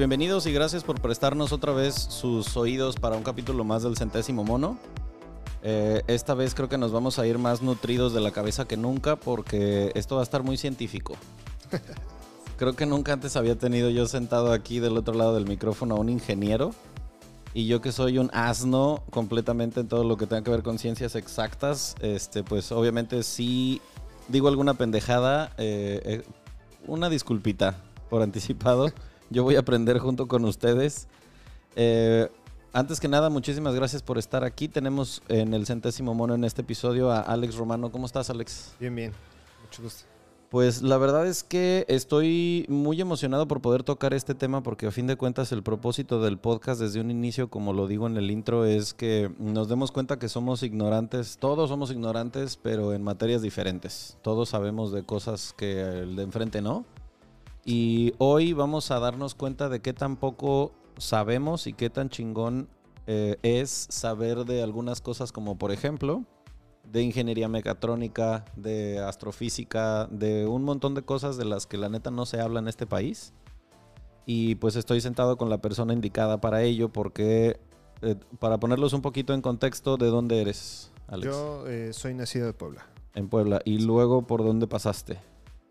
Bienvenidos y gracias por prestarnos otra vez sus oídos para un capítulo más del centésimo mono. Eh, esta vez creo que nos vamos a ir más nutridos de la cabeza que nunca porque esto va a estar muy científico. Creo que nunca antes había tenido yo sentado aquí del otro lado del micrófono a un ingeniero. Y yo que soy un asno completamente en todo lo que tenga que ver con ciencias exactas, este, pues obviamente sí digo alguna pendejada, eh, eh, una disculpita por anticipado. Yo voy a aprender junto con ustedes. Eh, antes que nada, muchísimas gracias por estar aquí. Tenemos en el centésimo mono en este episodio a Alex Romano. ¿Cómo estás, Alex? Bien, bien. Mucho gusto. Pues la verdad es que estoy muy emocionado por poder tocar este tema porque a fin de cuentas el propósito del podcast desde un inicio, como lo digo en el intro, es que nos demos cuenta que somos ignorantes, todos somos ignorantes, pero en materias diferentes. Todos sabemos de cosas que el de enfrente no. Y hoy vamos a darnos cuenta de qué tan poco sabemos y qué tan chingón eh, es saber de algunas cosas como por ejemplo de ingeniería mecatrónica, de astrofísica, de un montón de cosas de las que la neta no se habla en este país. Y pues estoy sentado con la persona indicada para ello porque, eh, para ponerlos un poquito en contexto, ¿de dónde eres, Alex? Yo eh, soy nacido de Puebla. En Puebla. ¿Y luego por dónde pasaste?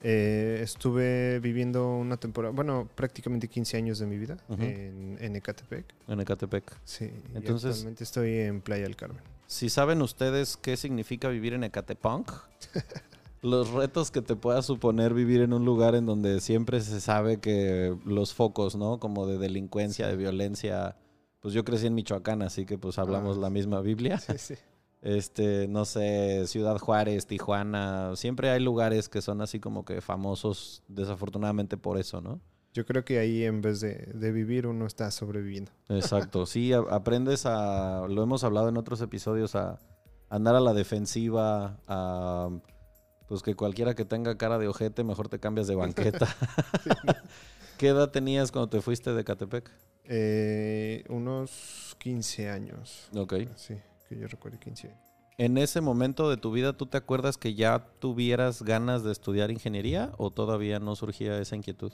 Eh, estuve viviendo una temporada, bueno, prácticamente 15 años de mi vida en, en Ecatepec. En Ecatepec. Sí, y Entonces- actualmente estoy en Playa del Carmen. Si saben ustedes qué significa vivir en Ecatepunk, los retos que te pueda suponer vivir en un lugar en donde siempre se sabe que los focos, ¿no? Como de delincuencia, de violencia. Pues yo crecí en Michoacán, así que pues hablamos Ah, la misma Biblia. Sí, sí. Este, no sé, Ciudad Juárez, Tijuana. Siempre hay lugares que son así como que famosos, desafortunadamente por eso, ¿no? Yo creo que ahí en vez de, de vivir uno está sobreviviendo. Exacto, sí, a- aprendes a, lo hemos hablado en otros episodios, a andar a la defensiva, a pues que cualquiera que tenga cara de ojete, mejor te cambias de banqueta. ¿Qué edad tenías cuando te fuiste de Catepec? Eh, unos 15 años. Ok. Sí, que yo recuerdo 15 años. ¿En ese momento de tu vida tú te acuerdas que ya tuvieras ganas de estudiar ingeniería o todavía no surgía esa inquietud?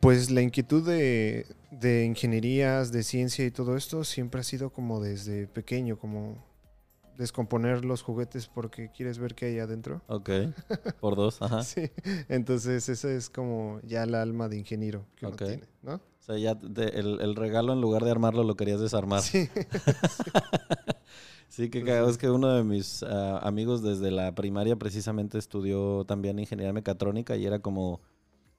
Pues la inquietud de, de ingenierías, de ciencia y todo esto siempre ha sido como desde pequeño, como descomponer los juguetes porque quieres ver qué hay adentro. Ok, por dos, ajá. Sí, entonces eso es como ya el alma de ingeniero que uno Ok. tiene, ¿no? O sea, ya te- el, el regalo en lugar de armarlo lo querías desarmar. Sí, Sí, que cagado es que uno de mis ah, amigos desde la primaria precisamente estudió también ingeniería mecatrónica y era como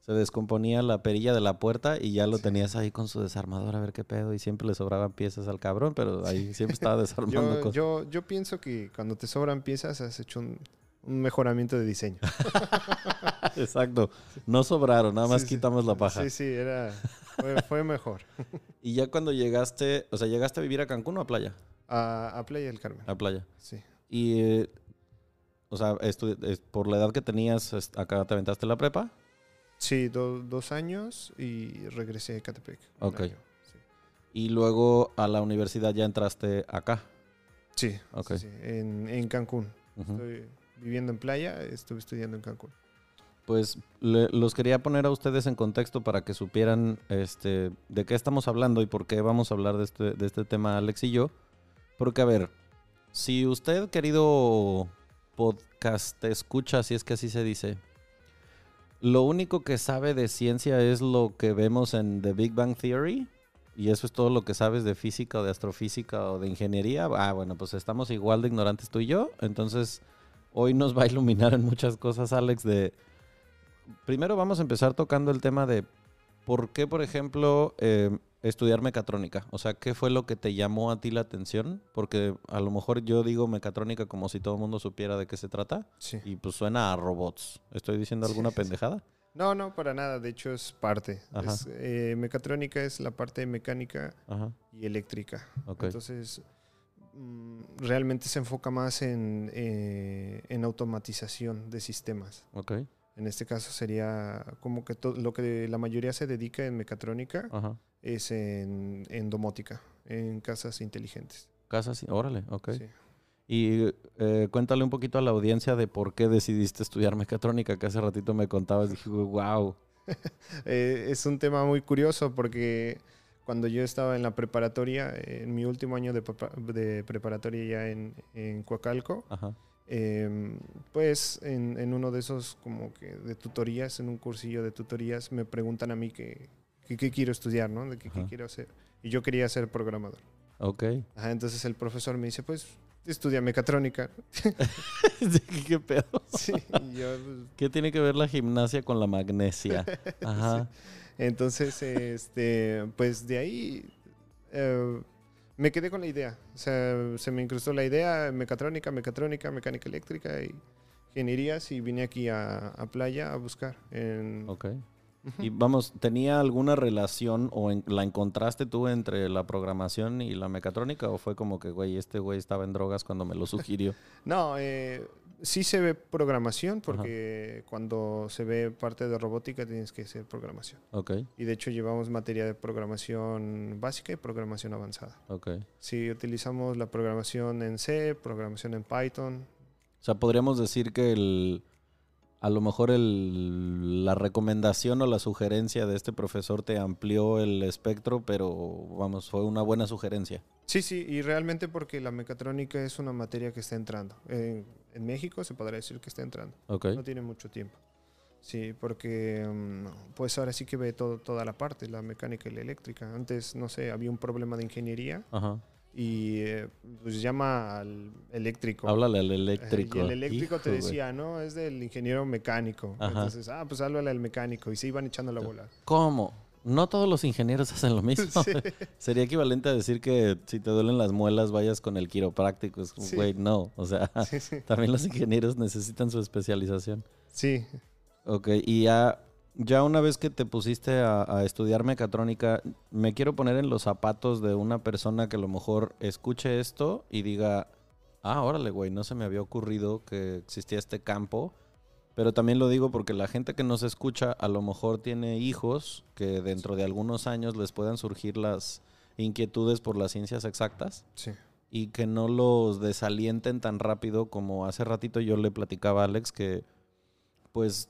se descomponía la perilla de la puerta y ya lo Sí. tenías ahí con su desarmador a ver qué pedo y siempre le sobraban piezas al cabrón, pero ahí siempre estaba desarmando yo, cosas. yo, yo pienso que cuando te sobran piezas has hecho un, un mejoramiento de diseño. Exacto, no sobraron, nada más Sí, sí. quitamos la paja. Sí, sí, era, fue, fue mejor. Y ya cuando llegaste, o sea, llegaste a vivir a Cancún o a playa? A, a Playa del Carmen. A playa. Sí. Y, eh, o sea, por la edad que tenías, acá te aventaste la prepa. Sí, do- dos años y regresé a Catepec. Ok. año, Sí, Y luego a la universidad ya entraste acá. sí, Ok. sí, sí, en, en Cancún. Estoy viviendo en playa, estuve estudiando en Cancún. Pues le- los quería poner a ustedes en contexto para que supieran este, de qué estamos hablando y por qué vamos a hablar de este, de este tema Alex y yo. Porque, a ver, Si usted, querido podcast escucha, si es que así se dice, lo único que sabe de ciencia es lo que vemos en The Big Bang Theory, y eso es todo lo que sabes de física o de astrofísica o de ingeniería, ah, bueno, pues estamos igual de ignorantes tú y yo, entonces hoy nos va a iluminar en muchas cosas, Alex, de... Primero vamos a empezar tocando el tema de por qué, por ejemplo, eh, estudiar mecatrónica. O sea, ¿qué fue lo que te llamó a ti la atención? Porque a lo mejor yo digo mecatrónica como si todo el mundo supiera de qué se trata. Sí. Y pues suena a robots. ¿Estoy diciendo alguna Sí, sí. pendejada? No, no, para nada. De hecho, es parte. Es, eh, mecatrónica es la parte mecánica Ajá, y eléctrica. ok. Entonces, mm, realmente se enfoca más en, eh, en automatización de sistemas. ok, En este caso sería como que lo que la mayoría se dedica en mecatrónica ajá. es en, en domótica, en casas inteligentes. Casa, sí, órale, ok. Sí. Y eh, cuéntale un poquito a la audiencia de por qué decidiste estudiar mecatrónica, que hace ratito me contabas. Dije, wow. Eh, es un tema muy curioso porque cuando yo estaba en la preparatoria, en mi último año de, de preparatoria ya en, en Coacalco, Ajá, eh, pues en, en uno de esos como que de tutorías, en un cursillo de tutorías, me preguntan a mí qué qué- qué quiero estudiar, ¿no? De qué, quiero hacer. Y yo quería ser programador. ok. Ajá, entonces el profesor me dice, pues estudia mecatrónica. ¿Qué pedo? sí, yo, pues, ¿Qué tiene que ver la gimnasia con la magnesia? Ajá. Entonces, este, pues de ahí eh, me quedé con la idea. O sea, se me incrustó la idea, mecatrónica, mecatrónica, mecánica eléctrica y ingenierías y vine aquí a, a Playa a buscar. En, Ok. Y vamos, ¿tenía alguna relación o en- la encontraste tú entre la programación y la mecatrónica? ¿O fue como que, güey, este güey estaba en drogas cuando me lo sugirió? No, eh, sí se ve programación porque cuando se ve parte de robótica tienes que hacer programación. Ok, Y de hecho llevamos materia de programación básica y programación avanzada. ok. Sí, utilizamos la programación en C, programación en Python. O sea, podríamos decir que el, a lo mejor el, la recomendación o la sugerencia de este profesor te amplió el espectro, pero vamos, fue una buena sugerencia. Sí, sí, y realmente porque la mecatrónica es una materia que está entrando. En, en México se podría decir que está entrando. Ok, No tiene mucho tiempo. Sí, porque mm, pues ahora sí que ve todo, toda la parte, la mecánica y la eléctrica. Antes, no sé, había un problema de ingeniería ajá. y eh, pues llama al eléctrico. Háblale al eléctrico. Y el eléctrico Hijo, te decía, no, es del ingeniero mecánico. Ajá. Entonces, ah, pues háblale al mecánico. Y se iban echando la bola. ¿Cómo? No todos los ingenieros hacen lo mismo. Sí. Sería equivalente a decir que si te duelen las muelas vayas con el quiropráctico. Es Sí. güey, no. O sea, sí. también los ingenieros necesitan su especialización. Sí, Ok, y ya, ya una vez que te pusiste a, a estudiar mecatrónica, me quiero poner en los zapatos de una persona que a lo mejor escuche esto y diga, ah, órale, güey, no se me había ocurrido que existía este campo. Pero también lo digo porque la gente que nos escucha a lo mejor tiene hijos que dentro de algunos años les puedan surgir las inquietudes por las ciencias exactas sí. y que no los desalienten tan rápido como hace ratito yo le platicaba a Alex que pues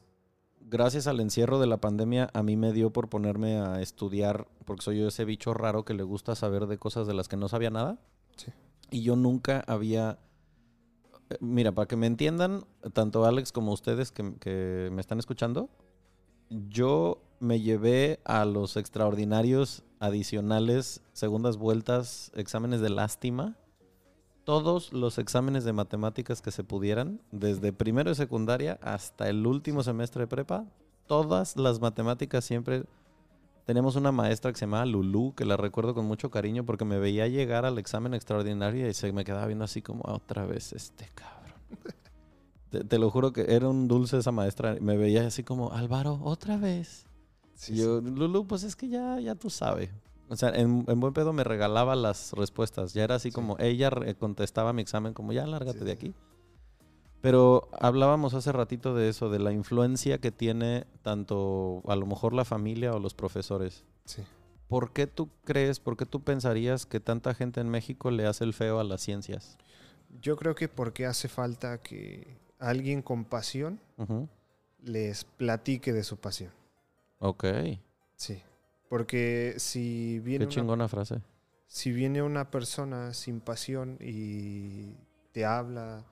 gracias al encierro de la pandemia a mí me dio por ponerme a estudiar porque soy yo ese bicho raro que le gusta saber de cosas de las que no sabía nada Sí. y yo nunca había mira para que me entiendan tanto Alex como ustedes que, me están escuchando yo me llevé a los extraordinarios adicionales, segundas vueltas, exámenes de lástima, todos los exámenes de matemáticas que se pudieran, desde primero de secundaria hasta el último semestre de prepa, todas las matemáticas siempre... Tenemos una maestra que se llamaba Lulú, que la recuerdo con mucho cariño porque me veía llegar al examen extraordinario y se me quedaba viendo así como "Ah, otra vez este cabrón. Te, te lo juro que era un dulce esa maestra. Me veía así como, Álvaro, otra vez. Sí, y yo, Lulu, pues es que ya, ya tú sabes. O sea, en, en buen pedo me regalaba las respuestas. Ya era así Sí. como, ella contestaba mi examen como, ya lárgate de aquí. Pero hablábamos hace ratito de eso, de la influencia que tiene tanto a lo mejor la familia o los profesores. sí. ¿Por qué tú crees, por qué tú pensarías que tanta gente en México le hace el feo a las ciencias? Yo creo que porque hace falta que alguien con pasión les platique de su pasión. Ok, Sí. Porque si viene, qué una, chingona frase. si viene una persona sin pasión y te habla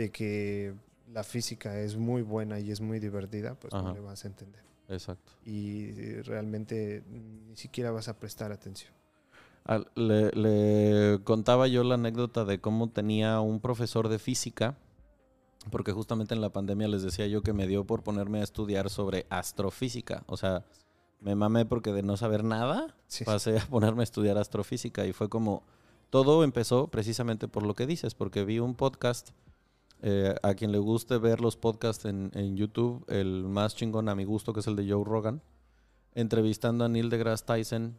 de que la física es muy buena y es muy divertida, pues Ajá. no le vas a entender. Exacto. Y eh, realmente ni siquiera vas a prestar atención. Le, le contaba yo la anécdota de cómo tenía un profesor de física, porque justamente en la pandemia les decía yo que me dio por ponerme a estudiar sobre astrofísica. O sea, me mamé porque de no saber nada, Sí. pasé a ponerme a estudiar astrofísica y fue como, todo empezó precisamente por lo que dices, porque vi un podcast, eh, a quien le guste ver los podcasts en, en YouTube, el más chingón a mi gusto, que es el de Joe Rogan, entrevistando a Neil deGrasse Tyson,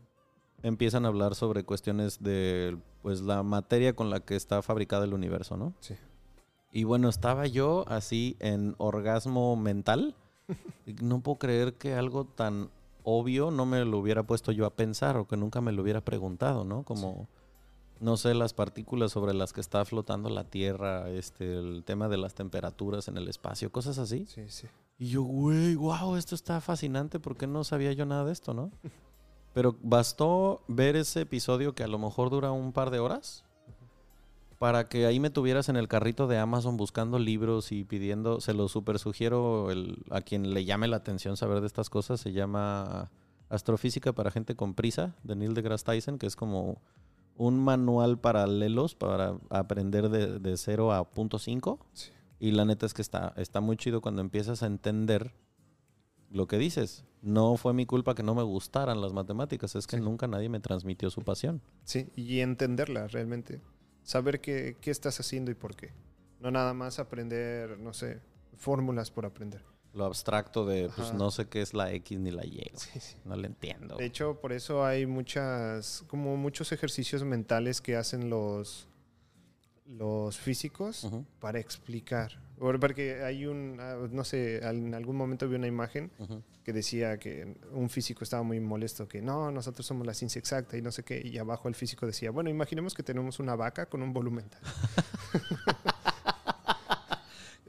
empiezan a hablar sobre cuestiones de pues la materia con la que está fabricada el universo, ¿no? Sí. Y bueno, estaba yo así en orgasmo mental. No puedo creer que algo tan obvio no me lo hubiera puesto yo a pensar o que nunca me lo hubiera preguntado, ¿no? Como, no sé, las partículas sobre las que está flotando la Tierra, este, el tema de las temperaturas en el espacio, cosas así. Sí, sí. Y yo, güey, wow, esto está fascinante, ¿por qué no sabía yo nada de esto, no? Pero bastó ver ese episodio que a lo mejor dura un par de horas para que ahí me tuvieras en el carrito de Amazon buscando libros y pidiendo, se lo super sugiero el- a quien le llame la atención saber de estas cosas, se llama Astrofísica para gente con prisa, de Neil deGrasse Tyson, que es como un manual paralelos para aprender de, de 0 a punto .5. Sí. Y la neta es que está, está muy chido cuando empiezas a entender lo que dices. No fue mi culpa que no me gustaran las matemáticas, es que Sí. nunca nadie me transmitió su pasión. Sí, y entenderla realmente. Saber qué, qué estás haciendo y por qué. No nada más aprender, no sé, fórmulas por aprender. Lo abstracto de, pues Ajá. no sé qué es la X ni la Y. Sí, sí. No le entiendo. De hecho, por eso hay muchas, como muchos ejercicios mentales que hacen los, los físicos para explicar. Por- Porque hay un, ah, no sé, en algún momento vi una imagen que decía que un físico estaba muy molesto, que no, nosotros somos la ciencia exacta y no sé qué, y abajo el físico decía, bueno, imaginemos que tenemos una vaca con un volumen tal.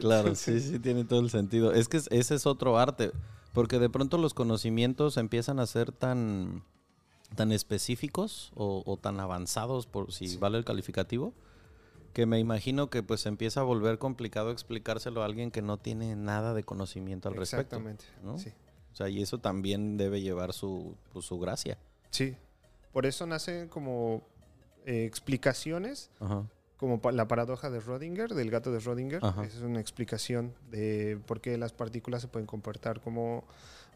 Claro, sí, sí, tiene todo el sentido. Es que es- ese es otro arte, porque de pronto los conocimientos empiezan a ser tan, tan específicos o, o tan avanzados, por si Sí. vale el calificativo, que me imagino que pues empieza a volver complicado explicárselo a alguien que no tiene nada de conocimiento al respecto. Exactamente. ¿no? Sí. O sea, y eso también debe llevar su, pues, su gracia. sí. Por eso nacen como eh, explicaciones Ajá. Como la paradoja de Schrödinger, del gato de Schrödinger. Ajá. Esa es una explicación de por qué las partículas se pueden comportar como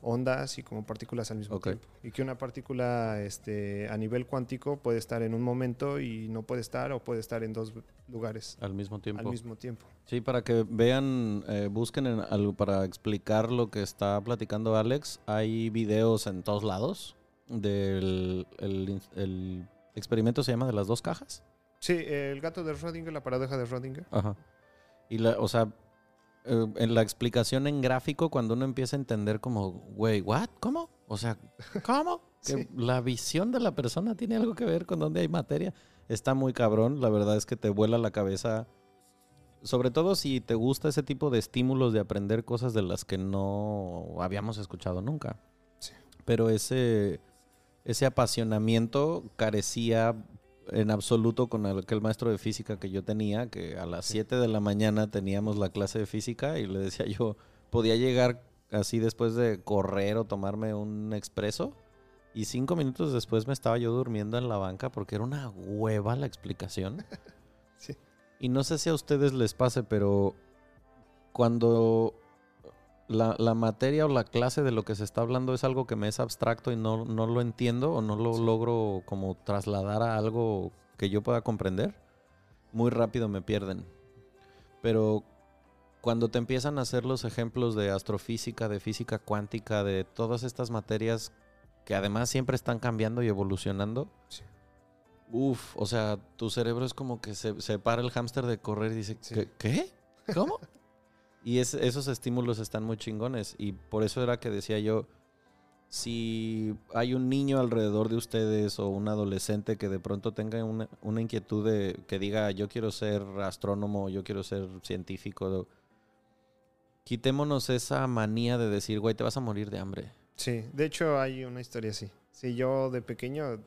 ondas y como partículas al mismo Ok. tiempo. Y que una partícula este, a nivel cuántico puede estar en un momento y no puede estar o puede estar en dos lugares Al mismo tiempo. al mismo tiempo. Sí, para que vean, eh, busquen en algo para explicar lo que está platicando Alex. Hay videos en todos lados del el, el experimento se llama de las dos cajas. Sí, el gato de Schrödinger, la paradoja de Schrödinger. Ajá. Y la, o sea, eh, en la explicación en gráfico, cuando uno empieza a entender como, güey, ¿what? ¿Cómo? O sea, ¿cómo? Que Sí. la visión de la persona tiene algo que ver con dónde hay materia. Está muy cabrón, la verdad es que te vuela la cabeza. Sobre todo si te gusta ese tipo de estímulos de aprender cosas de las que no habíamos escuchado nunca. Sí. Pero ese, ese apasionamiento carecía en absoluto con aquel maestro de física que yo tenía, que a las 7 de la mañana teníamos la clase de física y le decía yo, podía llegar así después de correr o tomarme un expreso y cinco minutos después me estaba yo durmiendo en la banca porque era una hueva la explicación. Sí. Y no sé si a ustedes les pase, pero cuando la, la materia o la clase de lo que se está hablando es algo que me es abstracto y no, no lo entiendo o no lo Sí. logro como trasladar a algo que yo pueda comprender, muy rápido me pierden. Pero cuando te empiezan a hacer los ejemplos de astrofísica, de física cuántica, de todas estas materias que además siempre están cambiando y evolucionando, Sí. Uf, o sea, tu cerebro es como que se, se para el hámster de correr y dice, Sí. ¿qué? ¿Qué? ¿Cómo? y es- esos estímulos están muy chingones. Y por eso era que decía yo, si hay un niño alrededor de ustedes o un adolescente que de pronto tenga una, una inquietud de que diga, yo quiero ser astrónomo, yo quiero ser científico, quitémonos esa manía de decir, güey, te vas a morir de hambre. Sí, de hecho hay una historia así. Sí, yo de pequeño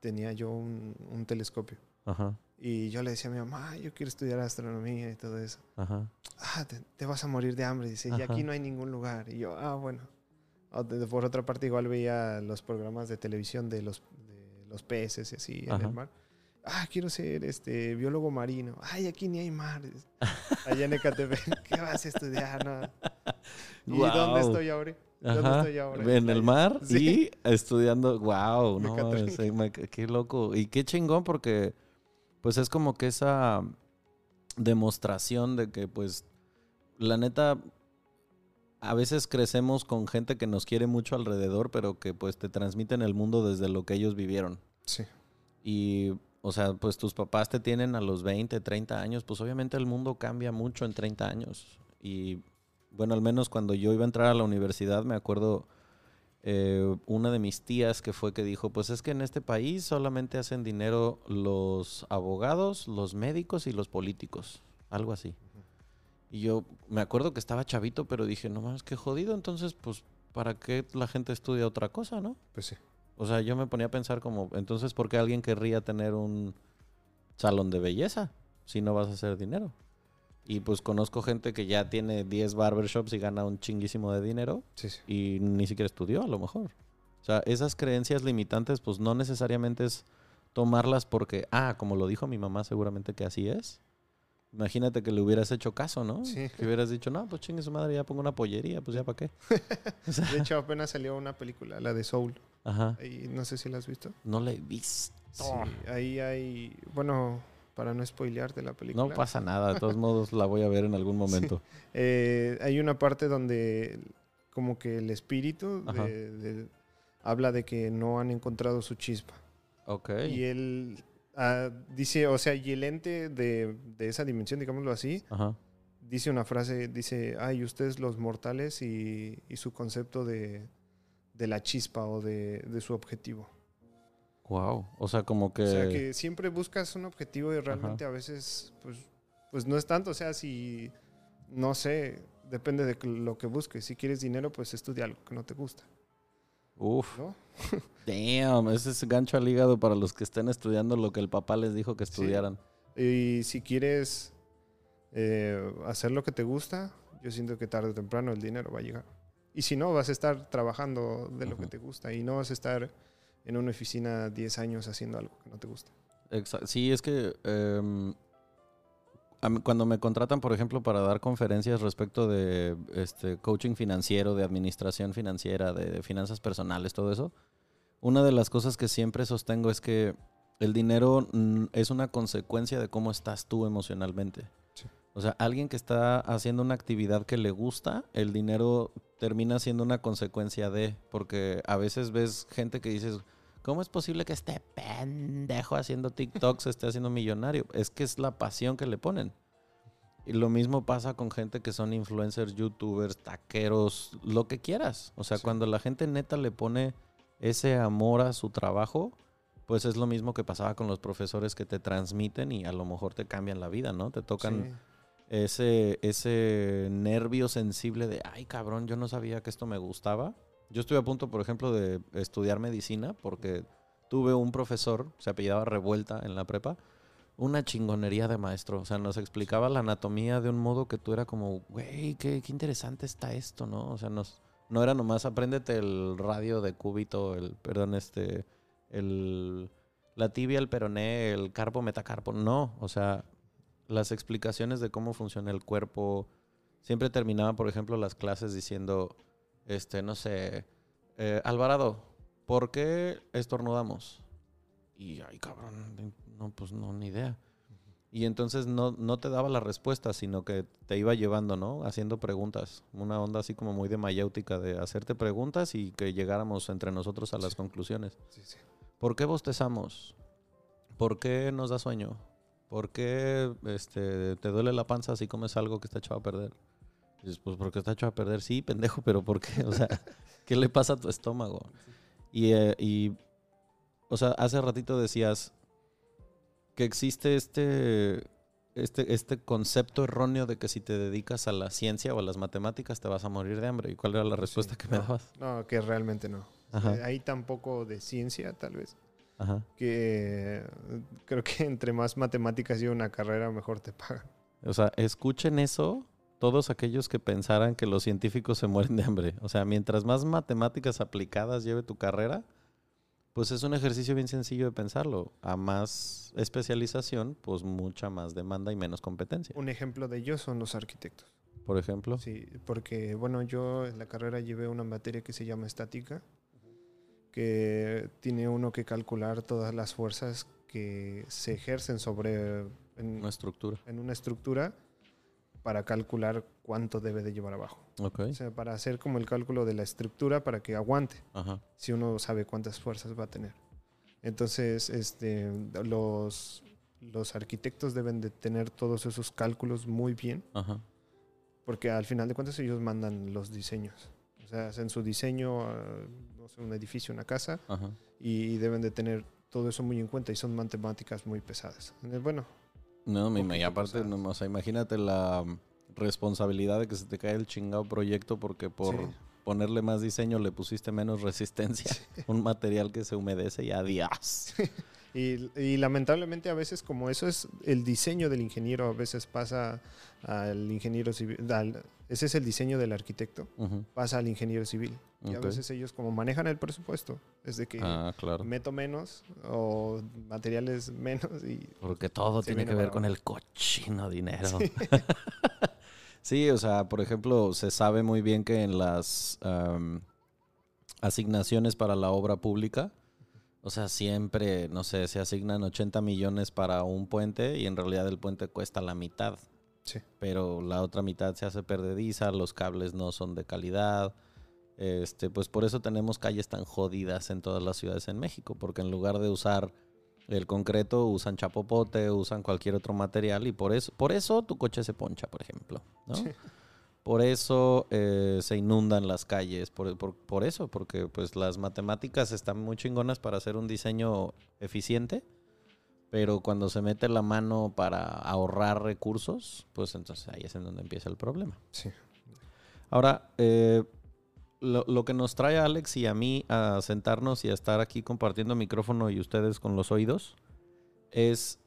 tenía yo un, un telescopio Ajá. Y yo le decía a mi mamá, "Ay, yo quiero estudiar astronomía y todo eso. Ajá. Ah, te, te vas a morir de hambre. Dice, y Ajá. aquí no hay ningún lugar. Y yo, ah, bueno. Por otra parte, igual veía los programas de televisión de los, de los peces y así en Ajá. el mar. Ah, quiero ser este biólogo marino. Ay, aquí ni hay mar. Allá en Ecatepec, ¿qué vas a estudiar? No. ¿Y Guau. dónde estoy ahora? ¿Dónde Ajá. estoy ahora? En el mar Sí. y estudiando. Wow, no, me- qué loco. Y qué chingón porque pues es como que esa demostración de que pues la neta a veces crecemos con gente que nos quiere mucho alrededor, pero que pues te transmiten el mundo desde lo que ellos vivieron. Sí. Y, o sea, pues tus papás te tienen a los 20, 30 años, pues obviamente el mundo cambia mucho en 30 años. Y bueno, al menos cuando yo iba a entrar a la universidad, me acuerdo eh, una de mis tías que fue que dijo, pues es que en este país solamente hacen dinero los abogados, los médicos y los políticos, algo así. Y yo me acuerdo que estaba chavito, pero dije, no más, qué jodido, entonces, pues, ¿para qué la gente estudia otra cosa, no? Pues sí. O sea, yo me ponía a pensar como, entonces, ¿por qué alguien querría tener un salón de belleza si no vas a hacer dinero? Y pues conozco gente que ya tiene 10 barbershops y gana un chinguísimo de dinero Sí, sí. y ni siquiera estudió a lo mejor. O sea, esas creencias limitantes pues no necesariamente es tomarlas porque, ah, como lo dijo mi mamá seguramente que así es. Imagínate que le hubieras hecho caso, ¿no? Sí. Que hubieras dicho, no, pues chingue su madre, ya pongo una pollería, pues ya para qué. O sea, De hecho, apenas salió una película, la de Soul. Ajá. Y no sé si la has visto. No la he visto. Sí, ahí hay, bueno, para no spoilearte la película. No pasa nada, de todos modos la voy a ver en algún momento. Eh, hay una parte donde como que el espíritu de- de- habla de que no han encontrado su chispa. Ok. Y él ah, dice, o sea, y el ente de, de esa dimensión, digámoslo así, Ajá. dice una frase, dice, ay, ustedes los mortales y, y su concepto de, de la chispa o de, de su objetivo. Wow. O sea, como que. O sea, que siempre buscas un objetivo y realmente a veces, pues, pues no es tanto. O sea, si, no sé, depende de lo que busques. Si quieres dinero, pues estudia algo que no te gusta, Uf. ¿no? Damn. Ese es gancho al hígado para los que estén estudiando lo que el papá les dijo que estudiaran. Y si quieres eh, hacer lo que te gusta, yo siento que tarde o temprano el dinero va a llegar. Y si no, vas a estar trabajando de lo que te gusta y no vas a estar en una oficina 10 años haciendo algo que no te gusta. Sí, es que em, cuando me contratan, por ejemplo, para dar conferencias respecto de este coaching financiero, de administración financiera, de, de finanzas personales, todo eso, una de las cosas que siempre sostengo es que el dinero es una consecuencia de cómo estás tú emocionalmente. Sí. O sea, alguien que está haciendo una actividad que le gusta, el dinero termina siendo una consecuencia de, porque a veces ves gente que dices, ¿cómo es posible que este pendejo haciendo TikTok se esté haciendo millonario? Es que es la pasión que le ponen. Y lo mismo pasa con gente que son influencers, youtubers, taqueros, lo que quieras. O sea, Sí. cuando la gente neta le pone ese amor a su trabajo, pues es lo mismo que pasaba con los profesores que te transmiten y a lo mejor te cambian la vida, ¿no? Te tocan Sí. ese, ese nervio sensible de, ay cabrón, yo no sabía que esto me gustaba. Yo estuve a punto, por ejemplo, de estudiar medicina porque tuve un profesor, se apellidaba Revuelta en la prepa, una chingonería de maestro. O sea, nos explicaba la anatomía de un modo que tú era como, güey, qué, qué interesante está esto, ¿no? O sea, nos, no era nomás apréndete el radio de cúbito, el, perdón, este, el, la tibia, el peroné, el carpo, metacarpo. No, o sea, las explicaciones de cómo funciona el cuerpo. Siempre terminaba, por ejemplo, las clases diciendo, este, no sé, eh, Alvarado, ¿por qué estornudamos? Y, ay, cabrón, no, pues no, ni idea. Y entonces no, no te daba la respuesta, sino que te iba llevando, ¿no? Haciendo preguntas. Una onda así como muy de mayéutica, de hacerte preguntas y que llegáramos entre nosotros a las Sí. conclusiones. Sí, sí. ¿Por qué bostezamos? ¿Por qué nos da sueño? ¿Por qué este, te duele la panza si comes algo que está echado a perder? Dices, pues porque está echado a perder. Sí, pendejo, pero ¿por qué? O sea, ¿qué le pasa a tu estómago? Y, eh, y, o sea, hace ratito decías que existe este, este, este concepto erróneo de que si te dedicas a la ciencia o a las matemáticas te vas a morir de hambre. ¿Y cuál era la respuesta Sí, que me no. dabas? No, que realmente no. Ajá. Eh, Hay tan poco de ciencia, tal vez. Ajá. que eh, creo que entre más matemáticas y una carrera, mejor te pagan. O sea, escuchen eso todos aquellos que pensaran que los científicos se mueren de hambre. O sea, mientras más matemáticas aplicadas lleve tu carrera, pues es un ejercicio bien sencillo de pensarlo. A más especialización, pues mucha más demanda y menos competencia. Un ejemplo de ello son los arquitectos. Por ejemplo. Sí, porque bueno, yo en la carrera llevé una materia que se llama estática, que tiene uno que calcular todas las fuerzas que se ejercen sobre en, Una estructura. en una estructura para calcular cuánto debe de llevar abajo. O sea, para hacer como el cálculo de la estructura para que aguante, Ajá. si uno sabe cuántas fuerzas va a tener. Entonces, este, los, los arquitectos deben de tener todos esos cálculos muy bien, Ajá. porque al final de cuentas ellos mandan los diseños. O sea, hacen su diseño, ah, no sé, un edificio, una casa, Ajá. y deben de tener todo eso muy en cuenta y son matemáticas muy pesadas. Bueno, No, mi, y Poquito aparte, no, o sea, imagínate la mm, responsabilidad de que se te cae el chingado proyecto porque por Sí. ponerle más diseño le pusiste menos resistencia. Un material que se humedece y adiós. Y, y lamentablemente a veces como eso es el diseño del ingeniero, a veces pasa al ingeniero civil, al- ese es el diseño del arquitecto, pasa al ingeniero civil. Y a veces ellos como manejan el presupuesto, es de que Ah, claro. meto menos o materiales menos y Porque todo tiene que ver con el cochino dinero. Sí. o sea, por ejemplo, se sabe muy bien que en las am, asignaciones para la obra pública, o sea, siempre, no sé, se asignan 80 millones para un puente y en realidad el puente cuesta la mitad. Sí. Pero la otra mitad se hace perdediza, los cables no son de calidad. Este, pues por eso tenemos calles tan jodidas en todas las ciudades en México, porque en lugar de usar el concreto usan chapopote, usan cualquier otro material y por eso, por eso tu coche se poncha, por ejemplo, ¿no? Sí. Por eso eh, se inundan las calles, por, por- por eso, porque pues las matemáticas están muy chingonas para hacer un diseño eficiente, pero cuando se mete la mano para ahorrar recursos, pues entonces ahí es en donde empieza el problema. sí. Ahora, eh, lo, lo que nos trae a Alex y a mí a sentarnos y a estar aquí compartiendo micrófono y ustedes con los oídos es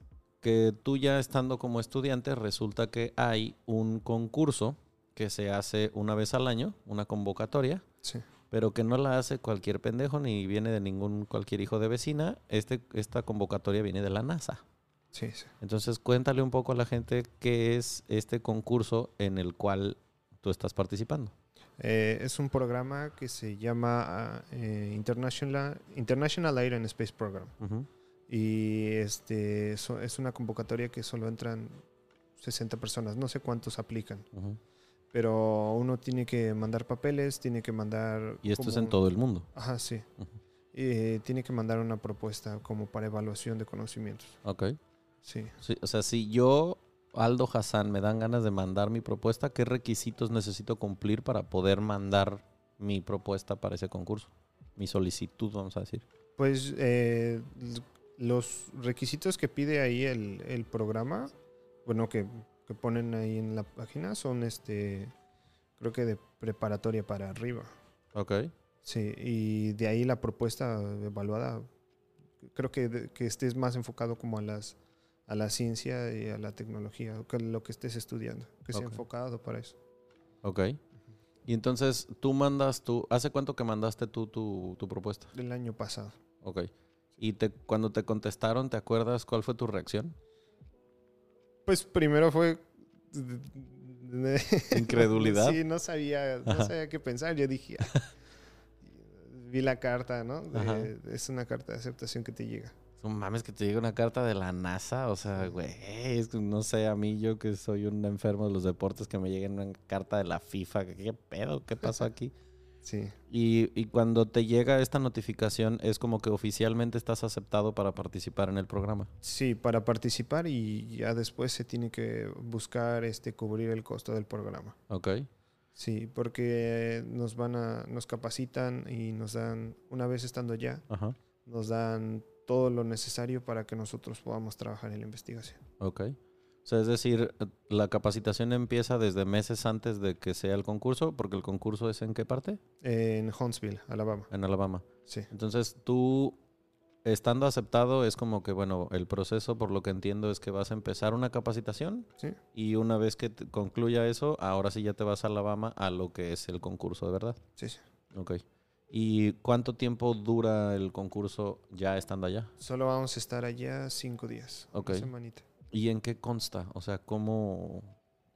que tú ya estando como estudiante resulta que hay un concurso que se hace una vez al año, una convocatoria, Sí. pero que no la hace cualquier pendejo ni viene de ningún cualquier hijo de vecina. Este, esta convocatoria viene de la NASA. Sí, sí. Entonces cuéntale un poco a la gente qué es este concurso en el cual tú estás participando. Eh, es un programa que se llama ah, eh, International, International Air and Space Program. Y este so- es una convocatoria que solo entran 60 personas, no sé cuántos aplican, pero uno tiene que mandar papeles, tiene que mandar... Y esto es en todo el mundo. Ajá, sí. Eh, tiene que mandar una propuesta como para evaluación de conocimientos. Ok. Sí. Sí, o sea, si yo, Aldo Hassan, me dan ganas de mandar mi propuesta, ¿qué requisitos necesito cumplir para poder mandar mi propuesta para ese concurso? Mi solicitud, vamos a decir. Pues eh, los requisitos que pide ahí el, el programa, bueno, que, que ponen ahí en la página son este, creo que de preparatoria para arriba. Ok. Sí, y de ahí la propuesta evaluada, creo que, que estés más enfocado como a las a la ciencia y a la tecnología, lo que estés estudiando, que sea enfocado para eso. Ok. Y entonces tú mandas tu... ¿Hace cuánto que mandaste tú tu, tu propuesta? Del año pasado. Ok. Y te, cuando te contestaron, ¿te acuerdas cuál fue tu reacción? Pues primero fue... Incredulidad. Sí, no sabía, no sabía qué pensar. Yo dije, "Ah". vi la carta, ¿no? De- es una carta de aceptación que te llega. No mames que te llega una carta de la NASA, o sea, güey, es que no sé, a mí yo que soy un enfermo de los deportes que me llegue una carta de la FIFA, ¿qué pedo? ¿Qué pasó aquí? Sí. Y, y cuando te llega esta notificación es como que oficialmente estás aceptado para participar en el programa. Sí, para participar y ya después se tiene que buscar este cubrir el costo del programa. ¿Ok? Sí, porque nos van a, nos capacitan y nos dan, una vez estando Ajá. nos dan todo lo necesario para que nosotros podamos trabajar en la investigación. Ok. O sea, es decir, la capacitación empieza desde meses antes de que sea el concurso, porque el concurso es en qué parte? En Huntsville, Alabama. En Alabama. Sí. Entonces tú estando aceptado es como que, bueno, el proceso, por lo que entiendo, es que vas a empezar una capacitación Sí. y una vez que concluya eso, ahora sí ya te vas a Alabama a lo que es el concurso de verdad. Sí, sí. Ok. ¿Y cuánto tiempo dura el concurso ya estando allá? Solo vamos a estar allá cinco días. Ok. Una semanita. ¿Y en qué consta? O sea, ¿cómo,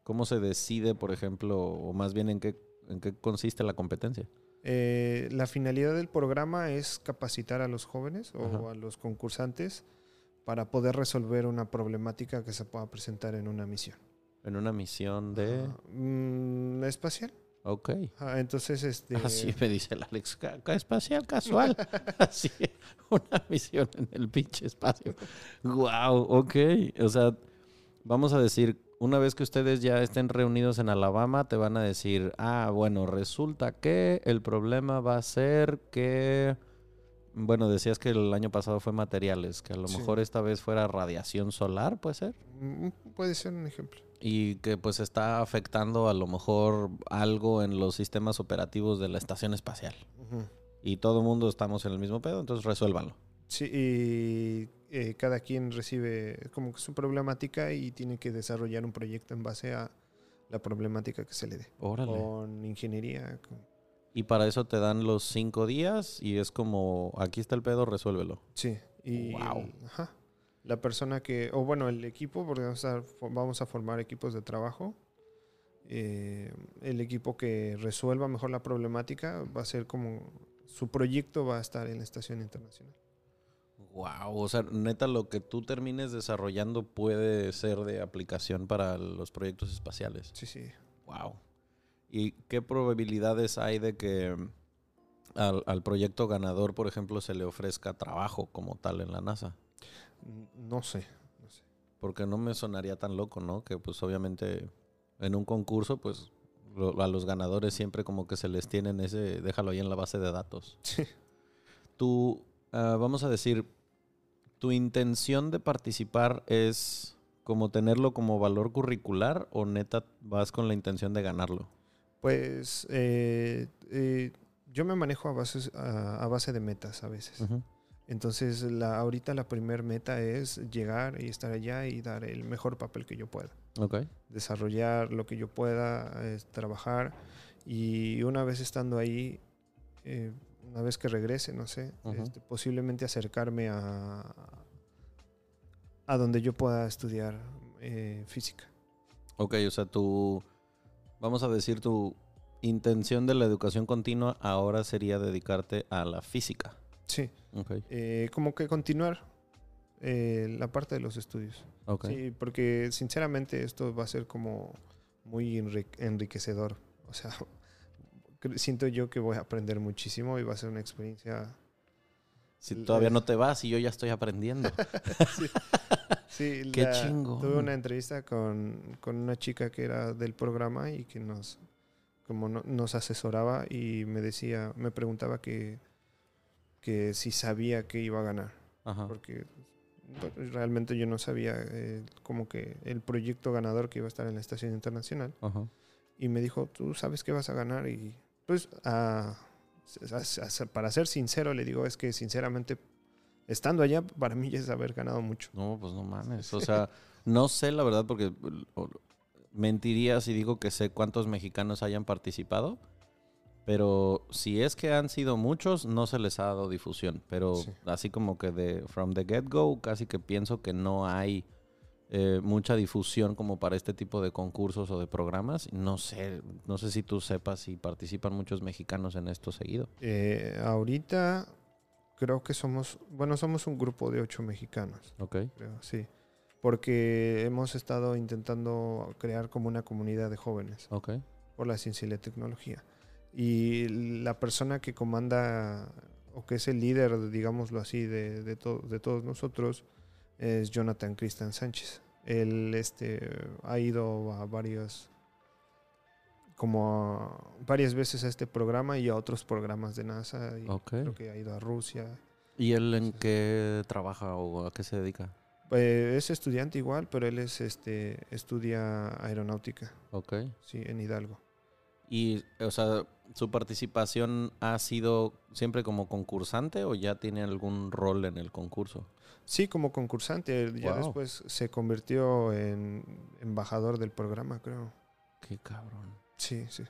cómo se decide, por ejemplo, o más bien en qué, en qué consiste la competencia? Eh, la finalidad del programa es capacitar a los jóvenes o Ajá. a los concursantes para poder resolver una problemática que se pueda presentar en una misión. En una misión de... Ah, mm, espacial. Ok. Ah, entonces, este. Así me dice el Alex, espacial casual. Así, una misión en el pinche espacio. Wow, ok. O sea, vamos a decir, una vez que ustedes ya estén reunidos en Alabama, te van a decir, ah, bueno, resulta que el problema va a ser que, bueno, decías que el año pasado fue materiales, que a lo Sí. mejor esta vez fuera radiación solar, puede ser. mm, Puede ser un ejemplo. Y que pues está afectando a lo mejor algo en los sistemas operativos de la estación espacial. Y todo el mundo estamos en el mismo pedo, entonces resuélvanlo. Sí, y eh, cada quien recibe como que su problemática y tiene que desarrollar un proyecto en base a la problemática que se le dé. Órale. Con ingeniería. con- Y para eso te dan los cinco días y es como, aquí está el pedo, resuélvelo. Sí. Y Wow. ajá, la persona que, o bueno, el equipo, porque vamos a, vamos a formar equipos de trabajo. eh, el equipo que resuelva mejor la problemática va a ser como su proyecto va a estar en la estación internacional. Wow, o sea, neta lo que tú termines desarrollando puede ser de aplicación para los proyectos espaciales. Sí, sí. Wow. ¿Y qué probabilidades hay de que al, al proyecto ganador, por ejemplo, se le ofrezca trabajo como tal en la NASA? No sé, no sé. Porque no me sonaría tan loco, ¿no? Que pues obviamente en un concurso, pues lo- a los ganadores siempre como que se les tienen ese, déjalo ahí en la base de datos. Sí. Tú, ah, vamos a decir, tu intención de participar es como tenerlo como valor curricular o neta vas con la intención de ganarlo. Pues eh, eh, yo me manejo a, bases, a, a base de metas a veces. Entonces, la, ahorita la primer meta es llegar y estar allá y dar el mejor papel que yo pueda. Ok. Desarrollar lo que yo pueda, es trabajar. Y una vez estando ahí, eh, una vez que regrese, no sé, este, posiblemente acercarme a, a donde yo pueda estudiar eh, física. Ok, o sea, tu, vamos a decir, tu intención de la educación continua ahora sería dedicarte a la física. Sí, Ok. eh, como que continuar eh, la parte de los estudios. Ok. Sí, porque sinceramente esto va a ser como muy enri- enriquecedor. O sea, siento yo que voy a aprender muchísimo y va a ser una experiencia. Si todavía no te vas y yo ya estoy aprendiendo. Sí, Qué la- chingón. Tuve una entrevista con, con una chica que era del programa y que nos, como no- nos asesoraba y me decía, me preguntaba que, que si sabía que iba a ganar. Ajá. porque pues, realmente yo no sabía eh, como que el proyecto ganador que iba a estar en la estación internacional Ajá. y me dijo tú sabes que vas a ganar y pues a- a- a- para ser sincero le digo es que sinceramente estando allá para mí ya es haber ganado mucho No, pues no mames. O sea, no sé la verdad porque mentiría si digo que sé cuántos mexicanos hayan participado. Pero si es que han sido muchos, no se les ha dado difusión. Pero Sí. así como que de from the get-go, casi que pienso que no hay eh, mucha difusión como para este tipo de concursos o de programas. No sé, no sé si tú sepas si participan muchos mexicanos en esto seguido. Eh, ahorita creo que somos bueno somos un grupo de ocho mexicanos Ok. creo sí porque hemos estado intentando crear como una comunidad de jóvenes Ok. por la ciencia y la tecnología. Y la persona que comanda o que es el líder, digámoslo así, de, de, to- de todos nosotros es Jonathan Cristian Sánchez. Él este, ha ido a varios, como a- varias veces a este programa y a otros programas de NASA. Y Ok. Creo que ha ido a Rusia. ¿Y él en qué trabaja o a qué se dedica? Eh, es estudiante igual, pero él es este estudia aeronáutica, Ok. sí, en Hidalgo. Y, o sea, ¿Su participación ha sido siempre como concursante o ya tiene algún rol en el concurso? Sí, como concursante. Ya después se convirtió en embajador del programa, creo. Qué cabrón. Sí, sí.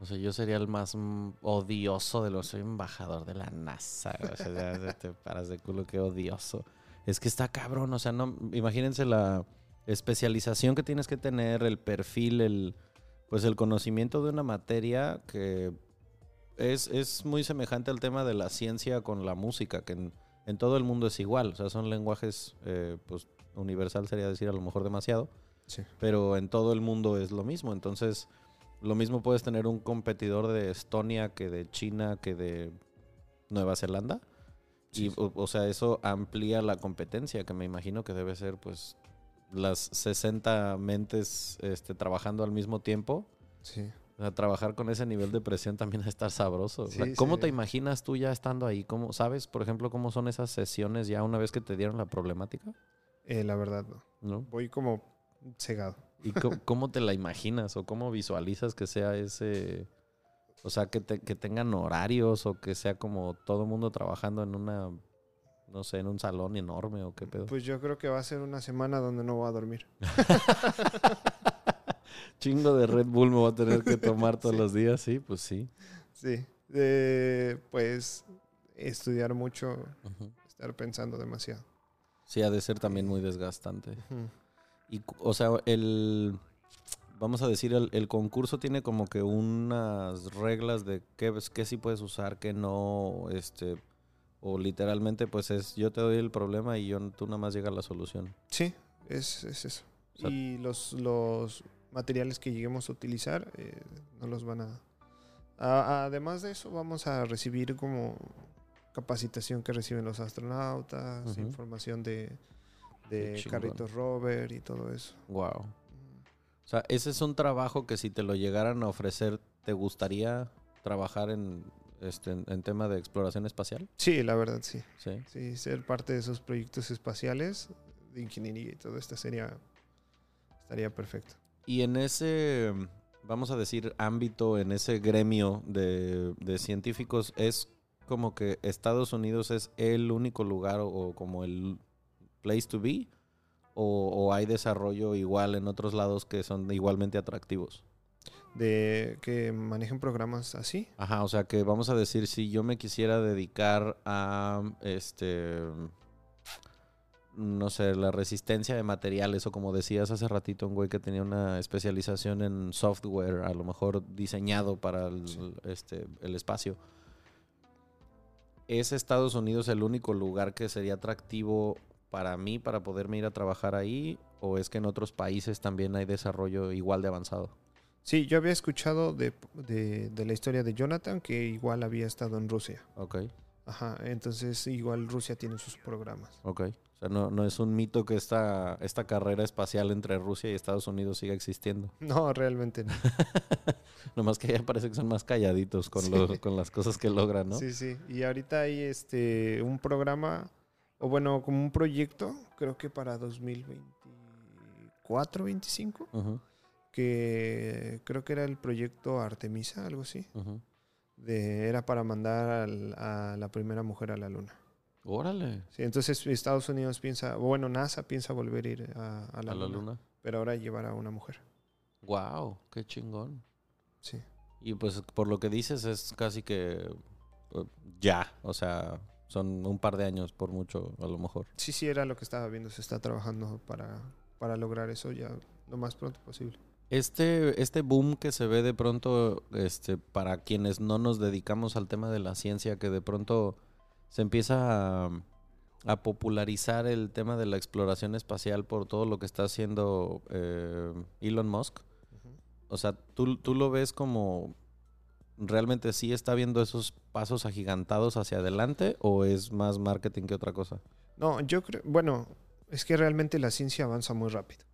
O sea, yo sería el más mm, odioso de los... Soy embajador de la NASA. O sea, ya te paras de culo, qué odioso. Es que está cabrón. O sea, no... Imagínense la especialización que tienes que tener, el perfil, el... Pues el conocimiento de una materia que es, es muy semejante al tema de la ciencia con la música, que en, en todo el mundo es igual. O sea, son lenguajes, eh, pues universal sería decir a lo mejor demasiado Sí. pero en todo el mundo es lo mismo. Entonces, lo mismo puedes tener un competidor de Estonia que de China que de Nueva Zelanda. Sí, Y, sí. o, o sea, eso amplía la competencia, que me imagino que debe ser, pues, las 60 mentes este, trabajando al mismo tiempo. Sí. O sea, trabajar con ese nivel de presión también es estar sabroso. O sea, Sí, ¿Cómo sí. te imaginas tú ya estando ahí? ¿Cómo, ¿Sabes, por ejemplo, cómo son esas sesiones ya una vez que te dieron la problemática? Eh, la verdad, no. ¿No? Voy como cegado. ¿Y cómo te la imaginas o cómo visualizas que sea ese... O sea, que, te- que tengan horarios o que sea como todo el mundo trabajando en una... No sé, en un salón enorme o qué pedo. Pues yo creo que va a ser una semana donde no voy a dormir. Chingo de Red Bull me voy a tener que tomar todos Sí. los días, sí, pues sí. Sí. Eh, pues estudiar mucho, estar pensando demasiado. Sí, ha de ser también muy desgastante. Y, o sea, el... Vamos a decir, el, el concurso tiene como que unas reglas de qué, qué sí puedes usar, qué no, este... O literalmente, pues es, yo te doy el problema y yo, tú nada más llega a la solución. Sí, es, es eso. O sea- y los, los materiales que lleguemos a utilizar eh, no los van a... a- Además de eso, vamos a recibir como capacitación que reciben los astronautas, información de, de carritos rover y todo eso. Wow. O sea, ese es un trabajo que si te lo llegaran a ofrecer, ¿te gustaría trabajar en, este, en, en tema de exploración espacial? Sí, la verdad, sí. Sí. Sí, ser parte de esos proyectos espaciales de ingeniería y todo esto sería... Estaría perfecto. Y en ese, vamos a decir, ámbito, en ese gremio de, de científicos, ¿es como que Estados Unidos es el único lugar o, o como el place to be? O, o hay desarrollo igual en otros lados que son igualmente atractivos? De que manejen programas así. Ajá, o sea que vamos a decir, si yo me quisiera dedicar a este no sé, la resistencia de materiales o como decías hace ratito un güey que tenía una especialización en software, a lo mejor diseñado para el, Sí. este, el espacio. ¿Es Estados Unidos el único lugar que sería atractivo para mí para poderme ir a trabajar ahí? ¿O es que en otros países también hay desarrollo igual de avanzado? Sí, yo había escuchado de, de- de la historia de Jonathan que igual había estado en Rusia. Ok, Ajá, entonces igual Rusia tiene sus programas. ok. O sea, no, no es un mito que esta, esta carrera espacial entre Rusia y Estados Unidos siga existiendo. No, realmente no. Nomás que ya parece que son más calladitos con, Sí. los- con las cosas que logran, ¿no? Sí, sí. Y ahorita hay este un programa, o bueno, como un proyecto, creo que para 2024, 25, Ujú, que creo que era el proyecto Artemisa, algo así. De, era para mandar al- a la primera mujer a la luna. Órale. Sí, entonces Estados Unidos piensa, bueno, NASA piensa volver a ir a, a la, a la luna, luna. pero ahora llevar a una mujer. Wow, qué chingón. Sí. Y pues por lo que dices es casi que eh, ya, o sea, son un par de años por mucho, a lo mejor. Sí, sí, era lo que estaba viendo. Se está trabajando para, para lograr eso ya lo más pronto posible. Este, este boom que se ve de pronto, este, para quienes no nos dedicamos al tema de la ciencia, que de pronto se empieza a, a popularizar el tema de la exploración espacial por todo lo que está haciendo eh, Elon Musk. O sea, ¿tú, tú lo ves como realmente sí está viendo esos pasos agigantados hacia adelante o es más marketing que otra cosa? No, yo creo, bueno, es que realmente la ciencia avanza muy rápido.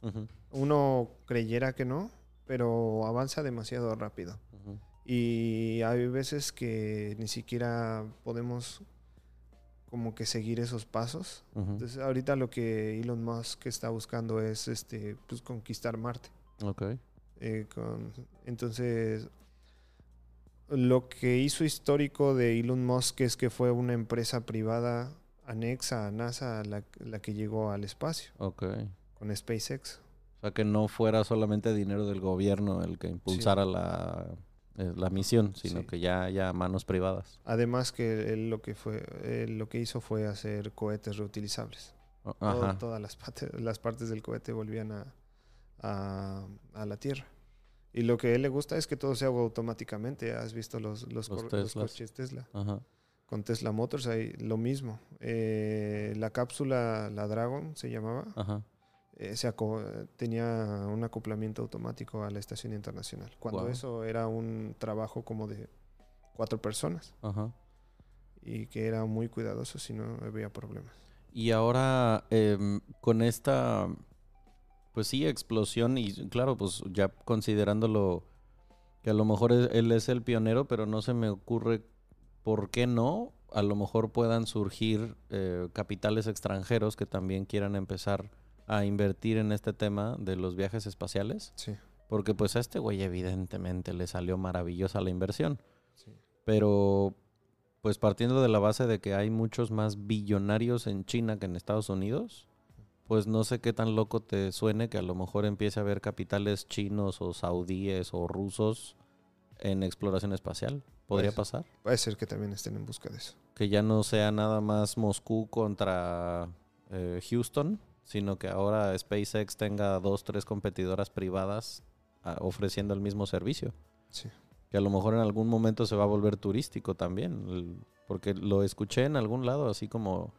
Uno creyera que no, pero avanza demasiado rápido. Y hay veces que ni siquiera podemos como que seguir esos pasos. Entonces, ahorita lo que Elon Musk está buscando es este pues conquistar Marte. Ok. Eh, con- entonces, lo que hizo histórico de Elon Musk es que fue una empresa privada anexa a NASA la, la que llegó al espacio Ok. con SpaceX. O sea, que no fuera solamente dinero del gobierno el que impulsara la, eh, la misión, sino Sí. que ya ya manos privadas. Además que él lo que fue él lo que hizo fue hacer cohetes reutilizables. O- Todo- Ajá. todas las, parte- las partes del cohete volvían a, a, a la Tierra. Y lo que a él le gusta es que todo se haga automáticamente. ¿Has visto los, los, Los cor- los Teslas. coches Tesla? Ajá. Con Tesla Motors hay lo mismo. Eh, la cápsula, la Dragon se llamaba, Ajá. eh, se tenía un acoplamiento automático a la estación internacional. Cuando eso era un trabajo como de cuatro personas Ajá. y que era muy cuidadoso si no había problemas. Y ahora em, con esta, pues sí, explosión y claro, pues ya considerándolo que a lo mejor es- él es el pionero, pero no se me ocurre por qué no. A lo mejor puedan surgir eh, capitales extranjeros que también quieran empezar a invertir en este tema de los viajes espaciales. Sí, Porque pues a este güey evidentemente le salió maravillosa la inversión. sí. Pero, pues partiendo de la base de que hay muchos más billonarios en China que en Estados Unidos, pues no sé qué tan loco te suene que a lo mejor empiece a haber capitales chinos o saudíes o rusos en exploración espacial. ¿Podría Pues- pasar? Puede ser que también estén en busca de eso. Que ya no sea nada más Moscú contra eh, Houston, sino que ahora SpaceX tenga dos, tres competidoras privadas ah, ofreciendo el mismo servicio Sí. que a lo mejor en algún momento se va a volver turístico también, el- porque lo escuché en algún lado, así como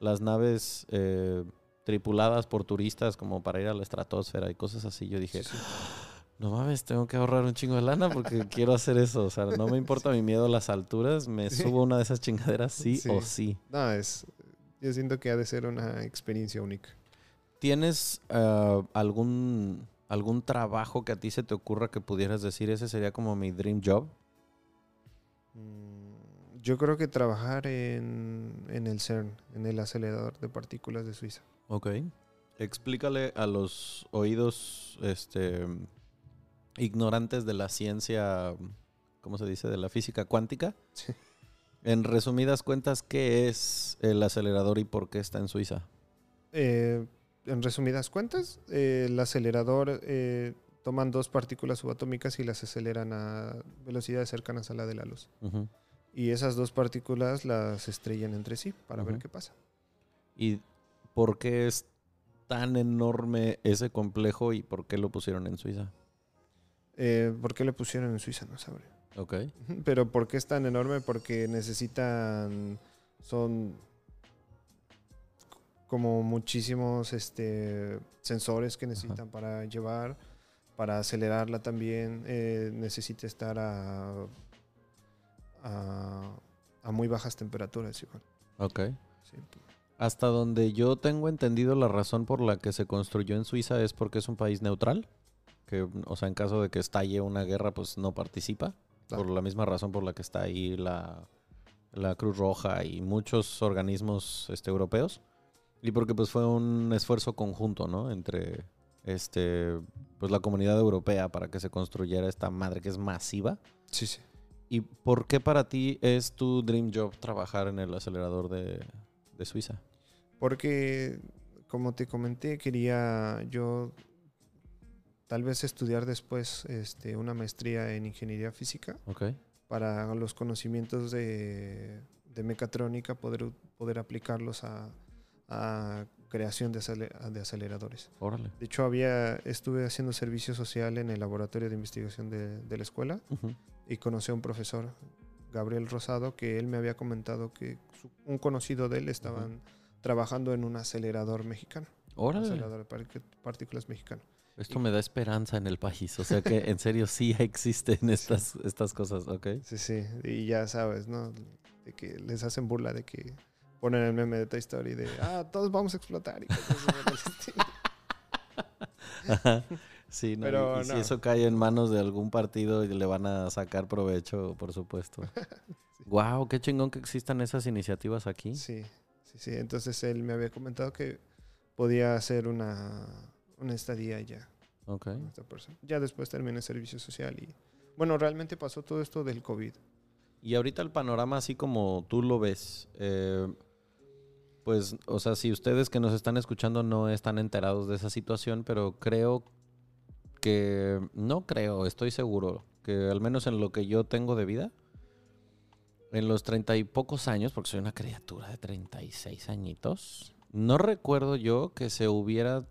las naves eh, tripuladas por turistas como para ir a la estratosfera y cosas así. Yo dije, sí. no mames, tengo que ahorrar un chingo de lana porque quiero hacer eso. O sea, no me importa mi miedo a las alturas, me subo a una de esas chingaderas sí, Sí. o sí. No, es. Yo siento que ha de ser una experiencia única. ¿Tienes eh, algún, algún trabajo que a ti se te ocurra que pudieras decir ese sería como mi dream job? Mm, Yo creo que trabajar en, en el CERN, en el acelerador de partículas de Suiza. Ok. Explícale a los oídos este, ignorantes de la ciencia, ¿cómo se dice? De la física cuántica. Sí. En resumidas cuentas, ¿qué es el acelerador y por qué está en Suiza? Eh, en resumidas cuentas, eh, el acelerador eh, toman dos partículas subatómicas y las aceleran a velocidades cercanas a la de la luz. Y esas dos partículas las estrellan entre sí para ver qué pasa. ¿Y por qué es tan enorme ese complejo y por qué lo pusieron en Suiza? Eh, ¿Por qué le pusieron en Suiza? No sabré. Ok. Pero ¿por qué es tan enorme? Porque necesitan, son como muchísimos este, sensores que necesitan para llevar, para acelerarla también. eh, necesita estar a, a, a muy bajas temperaturas igual. Ok. sí. Hasta donde yo tengo entendido la razón por la que se construyó en Suiza es porque es un país neutral, que, o sea, en caso de que estalle una guerra, pues no participa, Claro. por la misma razón por la que está ahí la, la Cruz Roja y muchos organismos este, europeos, y porque pues fue un esfuerzo conjunto, ¿no? Entre este, pues la comunidad europea para que se construyera esta madre que es masiva. Sí, sí. ¿Y por qué para ti es tu dream job trabajar en el acelerador de, de Suiza? Porque, como te comenté, quería yo tal vez estudiar después este, una maestría en ingeniería física Ok. para los conocimientos de, de mecatrónica, poder, poder aplicarlos a, a creación de, acele- de aceleradores. Órale. De hecho, había, estuve haciendo servicio social en el laboratorio de investigación de, de la escuela y conocí a un profesor, Gabriel Rosado, que él me había comentado que su- un conocido de él estaban trabajando en un acelerador mexicano, un Órale. acelerador de partículas mexicano. Esto me da esperanza en el país. O sea que en serio sí existen estas, estas cosas, ¿ok? Sí, sí, y ya sabes, ¿no? De que les hacen burla de que ponen el meme de Toy Story de, ah, todos vamos a explotar y. Ajá. Sí, no, y- Pero y, si no. eso cae en manos de algún partido y le van a sacar provecho, por supuesto. Wow, qué chingón que existan esas iniciativas aquí. Sí, sí, sí. Entonces él me había comentado que podía hacer una, una estadía ya Ok. con esta persona. Ya después terminé servicio social y, Bueno, realmente pasó todo esto del COVID. Y ahorita el panorama, así como tú lo ves, eh, pues, o sea, si ustedes que nos están escuchando no están enterados de esa situación, pero creo que, no creo, estoy seguro, que al menos en lo que yo tengo de vida, en los treinta y pocos años, porque soy una criatura de 36 añitos, no recuerdo yo que se hubiera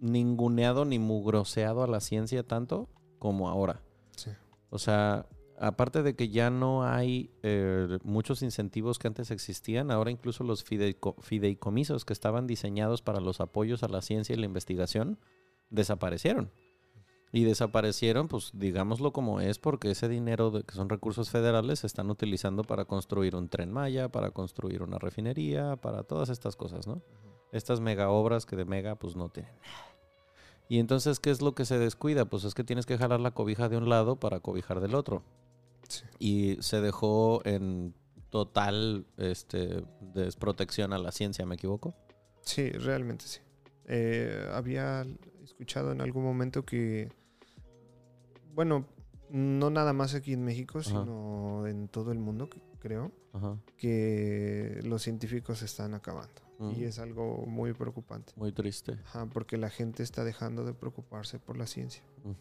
ninguneado ni mugroseado a la ciencia tanto como ahora. Sí. O sea, aparte de que ya no hay eh, muchos incentivos que antes existían, ahora incluso los fideico- fideicomisos que estaban diseñados para los apoyos a la ciencia y la investigación desaparecieron. Y desaparecieron, pues digámoslo como es, porque ese dinero de- que son recursos federales se están utilizando para construir un tren Maya, para construir una refinería, para todas estas cosas, ¿no? Estas mega obras que de mega pues no tienen nada. Y entonces, ¿qué es lo que se descuida? Pues es que tienes que jalar la cobija de un lado para cobijar del otro. Sí. Y se dejó en total este, desprotección a la ciencia, ¿me equivoco? Sí, realmente sí. Eh, había escuchado en algún momento que, bueno, no nada más aquí en México, sino en todo el mundo, creo, Ajá. que los científicos se están acabando. Y es algo muy preocupante. Muy triste. Ajá, porque la gente está dejando de preocuparse por la ciencia. Ujú.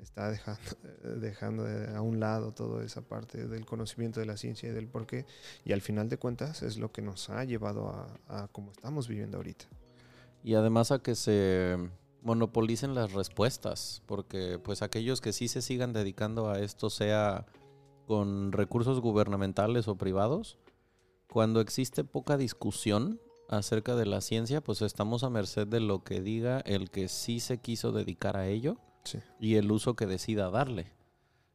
Está dejando, dejando de- a un lado toda esa parte del conocimiento de la ciencia y del por qué. Y al final de cuentas es lo que nos ha llevado a, a como estamos viviendo ahorita. Y además a que se monopolicen las respuestas, porque pues aquellos que sí se sigan dedicando a esto, sea con recursos gubernamentales o privados, cuando existe poca discusión acerca de la ciencia, pues estamos a merced de lo que diga el que sí se quiso dedicar a ello Sí. y el uso que decida darle.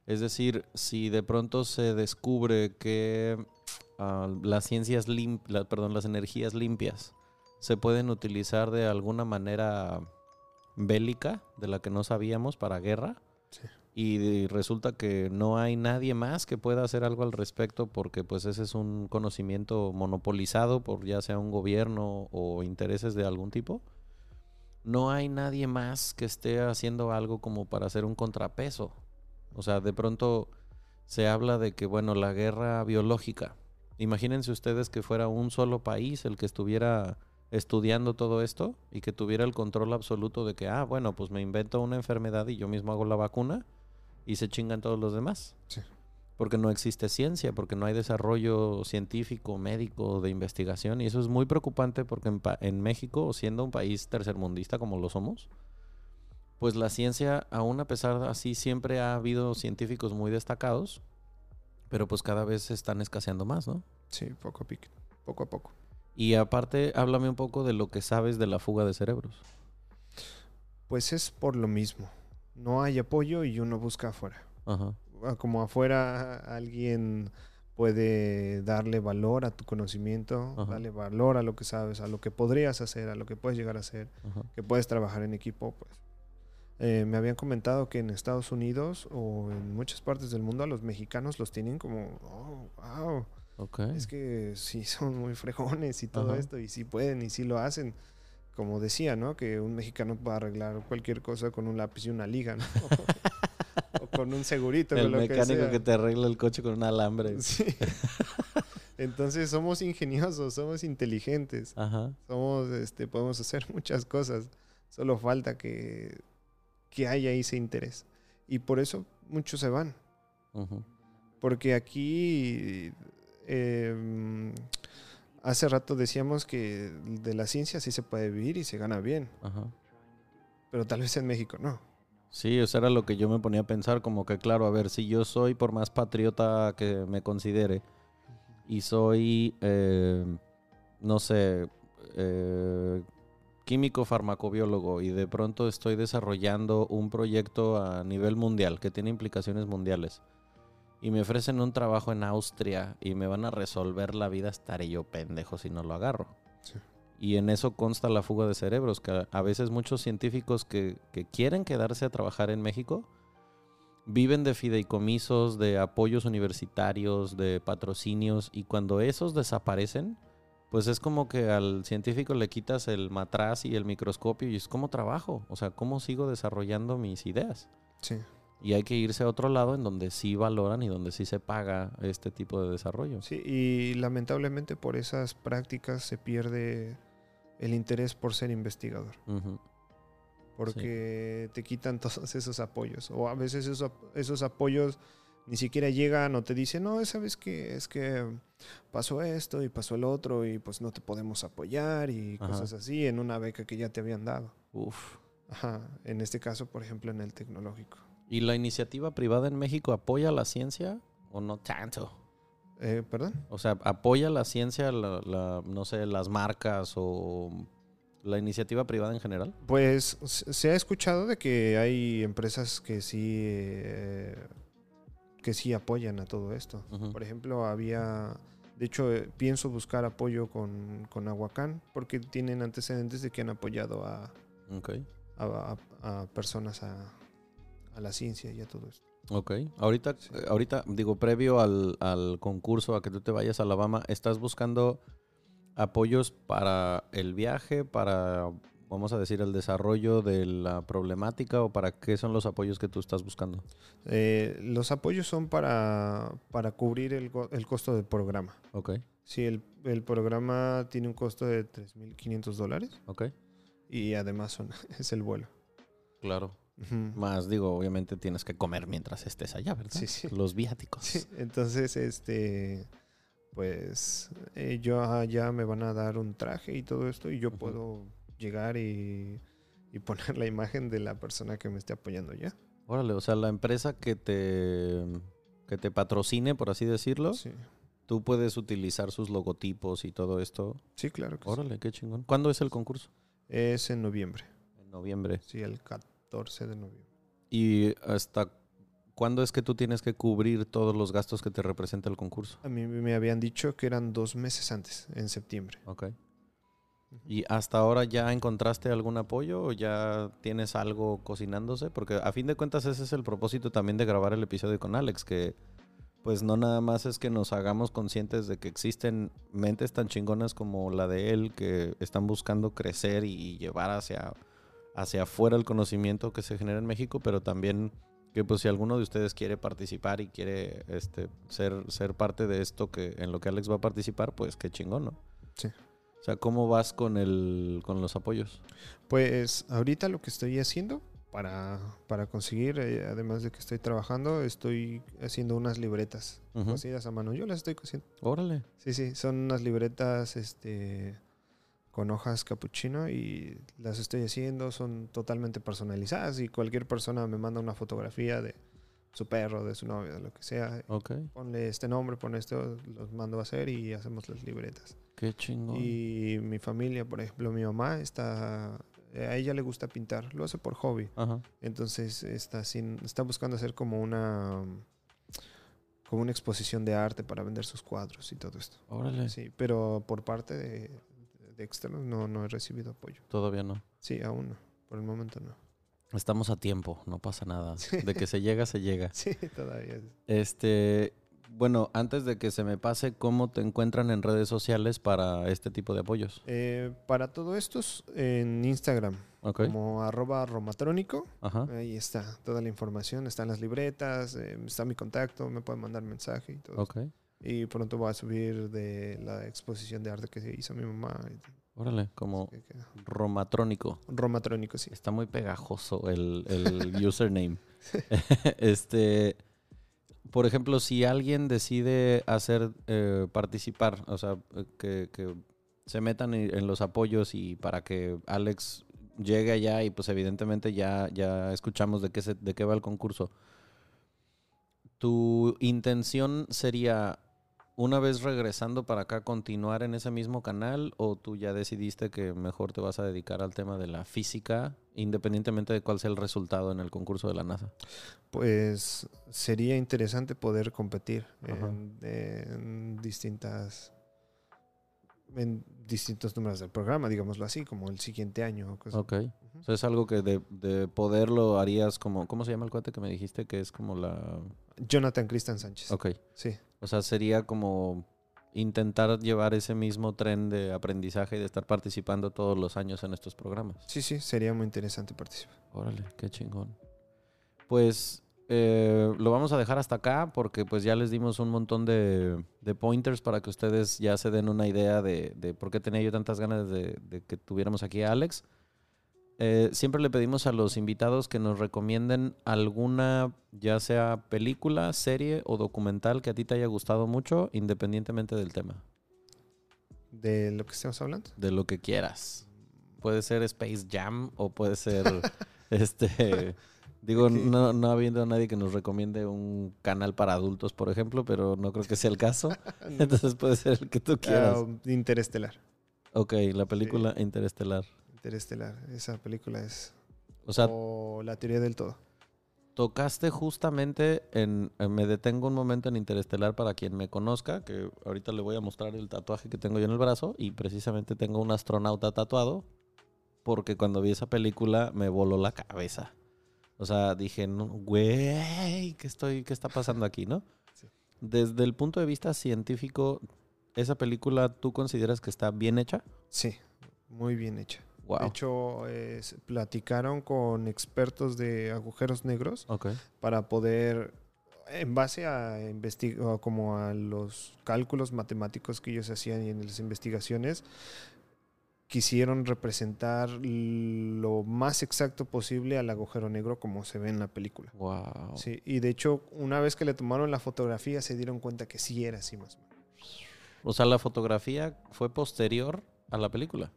Es decir, si de pronto se descubre que ah, las ciencias lim- la- perdón, las energías limpias se pueden utilizar de alguna manera bélica de la que no sabíamos para guerra Sí. Y resulta que no hay nadie más que pueda hacer algo al respecto porque pues ese es un conocimiento monopolizado por ya sea un gobierno o intereses de algún tipo no hay nadie más que esté haciendo algo como para hacer un contrapeso. O sea, de pronto se habla de que, bueno, la guerra biológica. Imagínense ustedes que fuera un solo país el que estuviera estudiando todo esto y que tuviera el control absoluto de que, ah, bueno, pues me invento una enfermedad y yo mismo hago la vacuna y se chingan todos los demás. Sí. Porque no existe ciencia, porque no hay desarrollo científico, médico, de investigación. Y eso es muy preocupante porque en, México, siendo un país tercermundista como lo somos, pues la ciencia, aún a pesar de así, siempre ha habido científicos muy destacados, pero pues cada vez se están escaseando más, ¿no? Sí, poco a pico, poco a poco. Y aparte, háblame un poco de lo que sabes de la fuga de cerebros. Pues es por lo mismo. No hay apoyo y uno busca afuera. Ajá. Ah, Como afuera alguien puede darle valor a tu conocimiento, Ajá. darle valor a lo que sabes, a lo que podrías hacer, a lo que puedes llegar a hacer, Ajá. que puedes trabajar en equipo, pues. Eh, me habían comentado que en Estados Unidos o en muchas partes del mundo a los mexicanos los tienen como, oh, wow, Ok. es que sí son muy fregones y todo esto, y sí pueden y sí lo hacen. Como decía, ¿no? Que un mexicano puede arreglar cualquier cosa con un lápiz y una liga, ¿no? o con un segurito, El lo que mecánico sea. que te arregla el coche con un alambre. Sí. Entonces somos ingeniosos, somos inteligentes, Ajá. somos, este, podemos hacer muchas cosas. Solo falta que, que haya ese interés. Y por eso muchos se van. Porque aquí, eh, hace rato decíamos que de la ciencia sí se puede vivir y se gana bien, Ajá. pero tal vez en México no. Sí, eso era lo que yo me ponía a pensar, como que claro, a ver, si yo soy por más patriota que me considere y soy, eh, no sé, eh, químico farmacobiólogo y de pronto estoy desarrollando un proyecto a nivel mundial que tiene implicaciones mundiales y me ofrecen un trabajo en Austria y me van a resolver la vida, estaré yo pendejo si no lo agarro. Sí. Y en eso consta la fuga de cerebros, que a- veces muchos científicos que, que quieren quedarse a trabajar en México viven de fideicomisos, de apoyos universitarios, de patrocinios, y cuando esos desaparecen, pues es como que al científico le quitas el matraz y el microscopio y es como trabajo, o sea, ¿cómo sigo desarrollando mis ideas? Sí. Y hay que irse a otro lado en donde sí valoran y donde sí se paga este tipo de desarrollo. Sí, y lamentablemente por esas prácticas se pierde el interés por ser investigador. Porque te quitan todos esos apoyos. O a veces esos, esos apoyos ni siquiera llegan o te dicen, no, sabes que es que pasó esto y pasó el otro y pues no te podemos apoyar y Ajá. cosas así en una beca que ya te habían dado. Uf. Ajá, en este caso, por ejemplo, en el tecnológico. ¿Y la iniciativa privada en México apoya la ciencia o no tanto? Eh, ¿Perdón? O sea, ¿apoya la ciencia, la, la- no sé, las marcas o la iniciativa privada en general? Pues se ha escuchado de que hay empresas que sí, eh, que sí apoyan a todo esto. Por ejemplo, había, de hecho, eh, pienso buscar apoyo con, con Aguacán porque tienen antecedentes de que han apoyado a, a- a personas a, a la ciencia y a todo esto. Ok. Ahorita, Sí. eh, ahorita digo, previo al, al concurso, a que tú te vayas a Alabama, ¿estás buscando apoyos para el viaje, para, vamos a decir, el desarrollo de la problemática o para qué son los apoyos que tú estás buscando? Eh, los apoyos son para, para cubrir el, el costo del programa. Ok. Sí, el, el programa tiene un costo de 3.500 dólares Ok. y además son, es el vuelo. Claro. Más, digo, obviamente tienes que comer mientras estés allá, ¿verdad? Sí, sí. Los viáticos. Sí, entonces, este, pues eh, yo allá me van a dar un traje y todo esto y yo puedo llegar y, y poner la imagen de la persona que me esté apoyando ya. Órale, o sea, la empresa que te, que te patrocine, por así decirlo, Sí, tú puedes utilizar sus logotipos y todo esto. sí claro que sí. Órale, qué chingón. ¿Cuándo es el concurso? Es en noviembre, En noviembre. sí, el 14 de noviembre. ¿Y hasta cuándo es que tú tienes que cubrir todos los gastos que te representa el concurso? A mí me habían dicho que eran dos meses antes, en septiembre. Ok. ¿Y hasta ahora ya encontraste algún apoyo o ya tienes algo cocinándose? Porque a fin de cuentas ese es el propósito también de grabar el episodio con Alex, que pues no nada más es que nos hagamos conscientes de que existen mentes tan chingonas como la de él que están buscando crecer y llevar hacia, hacia afuera el conocimiento que se genera en México, pero también que pues si alguno de ustedes quiere participar y quiere este ser, ser parte de esto que en lo que Alex va a participar, pues qué chingón, ¿no? Sí. O sea, ¿cómo vas con el con los apoyos? Pues ahorita lo que estoy haciendo para, para conseguir, eh, además de que estoy trabajando, estoy haciendo unas libretas Ujú. cosidas a mano. Yo las estoy cosiendo. Órale. Sí, sí, son unas libretas este, con hojas capuchino y las estoy haciendo, son totalmente personalizadas y cualquier persona me manda una fotografía de su perro, de su novio, de lo que sea. Ok. Ponle este nombre, pon esto, los mando a hacer y hacemos las libretas. Qué chingón. Y mi familia, por ejemplo, mi mamá está... A ella le gusta pintar, lo hace por hobby. Ajá. Entonces está, sin, está buscando hacer como una como una exposición de arte para vender sus cuadros y todo esto. Órale. Sí, pero por parte de, de externos no, no he recibido apoyo. Todavía no. Sí, aún no. Por el momento no. Estamos a tiempo, no pasa nada. Sí. De que se llega, se llega. Sí, todavía. Este, bueno, antes de que se me pase, ¿cómo te encuentran en redes sociales para este tipo de apoyos? Eh, para todo esto es en Instagram, como arroba romatrónico. Ajá. Ahí está toda la información, están las libretas, eh, está mi contacto, me pueden mandar mensaje y todo. Ok. Y pronto voy a subir de la exposición de arte que se hizo mi mamá. Órale, como que queda. romatrónico. Romatrónico, sí. Está muy pegajoso el, el username. este, por ejemplo, si alguien decide hacer eh, participar, o sea, que, que se metan en en los apoyos y para que Alex llegue allá y pues evidentemente ya, ya escuchamos de qué, se, de qué va el concurso. ¿Tu intención sería una vez regresando para acá continuar en ese mismo canal o tú ya decidiste que mejor te vas a dedicar al tema de la física independientemente de cuál sea el resultado en el concurso de la NASA? Pues sería interesante poder competir en, en distintas en distintos números del programa, digámoslo así, como el siguiente año. o cosas. Ok. Es algo que de, de poderlo harías como... ¿Cómo se llama el cuate que me dijiste? Que es como la... Jonathan Cristian Sánchez. Ok. Sí, O sea, sería como intentar llevar ese mismo tren de aprendizaje y de estar participando todos los años en estos programas. sí, sí, sería muy interesante participar. Órale, qué chingón. Pues eh, lo vamos a dejar hasta acá porque pues ya les dimos un montón de, de pointers para que ustedes ya se den una idea de, de por qué tenía yo tantas ganas de, de que tuviéramos aquí a Alex. Eh, siempre le pedimos a los invitados que nos recomienden alguna, ya sea película, serie o documental que a ti te haya gustado mucho, independientemente del tema, De lo que estamos hablando. de lo que quieras. Puede ser Space Jam o puede ser, este, digo, no, no habiendo a nadie que nos recomiende un canal para adultos, por ejemplo, pero no creo que sea el caso. Entonces puede ser el que tú quieras. Ah, Interestelar. Ok, la película Interestelar. Interestelar. Esa película es. O sea, o La teoría del todo. Tocaste justamente en, en- Me detengo un momento en Interestelar para quien me conozca, que ahorita le voy a mostrar el tatuaje que tengo yo en el brazo y precisamente tengo un astronauta tatuado porque cuando vi esa película me voló la cabeza. O sea, dije, no, güey, ¿qué, estoy, ¿qué está pasando aquí, no? Sí. Desde el punto de vista científico, ¿esa película tú consideras que está bien hecha? Sí, muy bien hecha. Wow. De hecho, platicaron con expertos de agujeros negros para poder, en base a como a los cálculos matemáticos que ellos hacían y en las investigaciones, quisieron representar lo más exacto posible al agujero negro como se ve en la película. Wow. Sí, y de hecho, una vez que le tomaron la fotografía, se dieron cuenta que sí era así más o menos. O sea, la fotografía fue posterior a la película.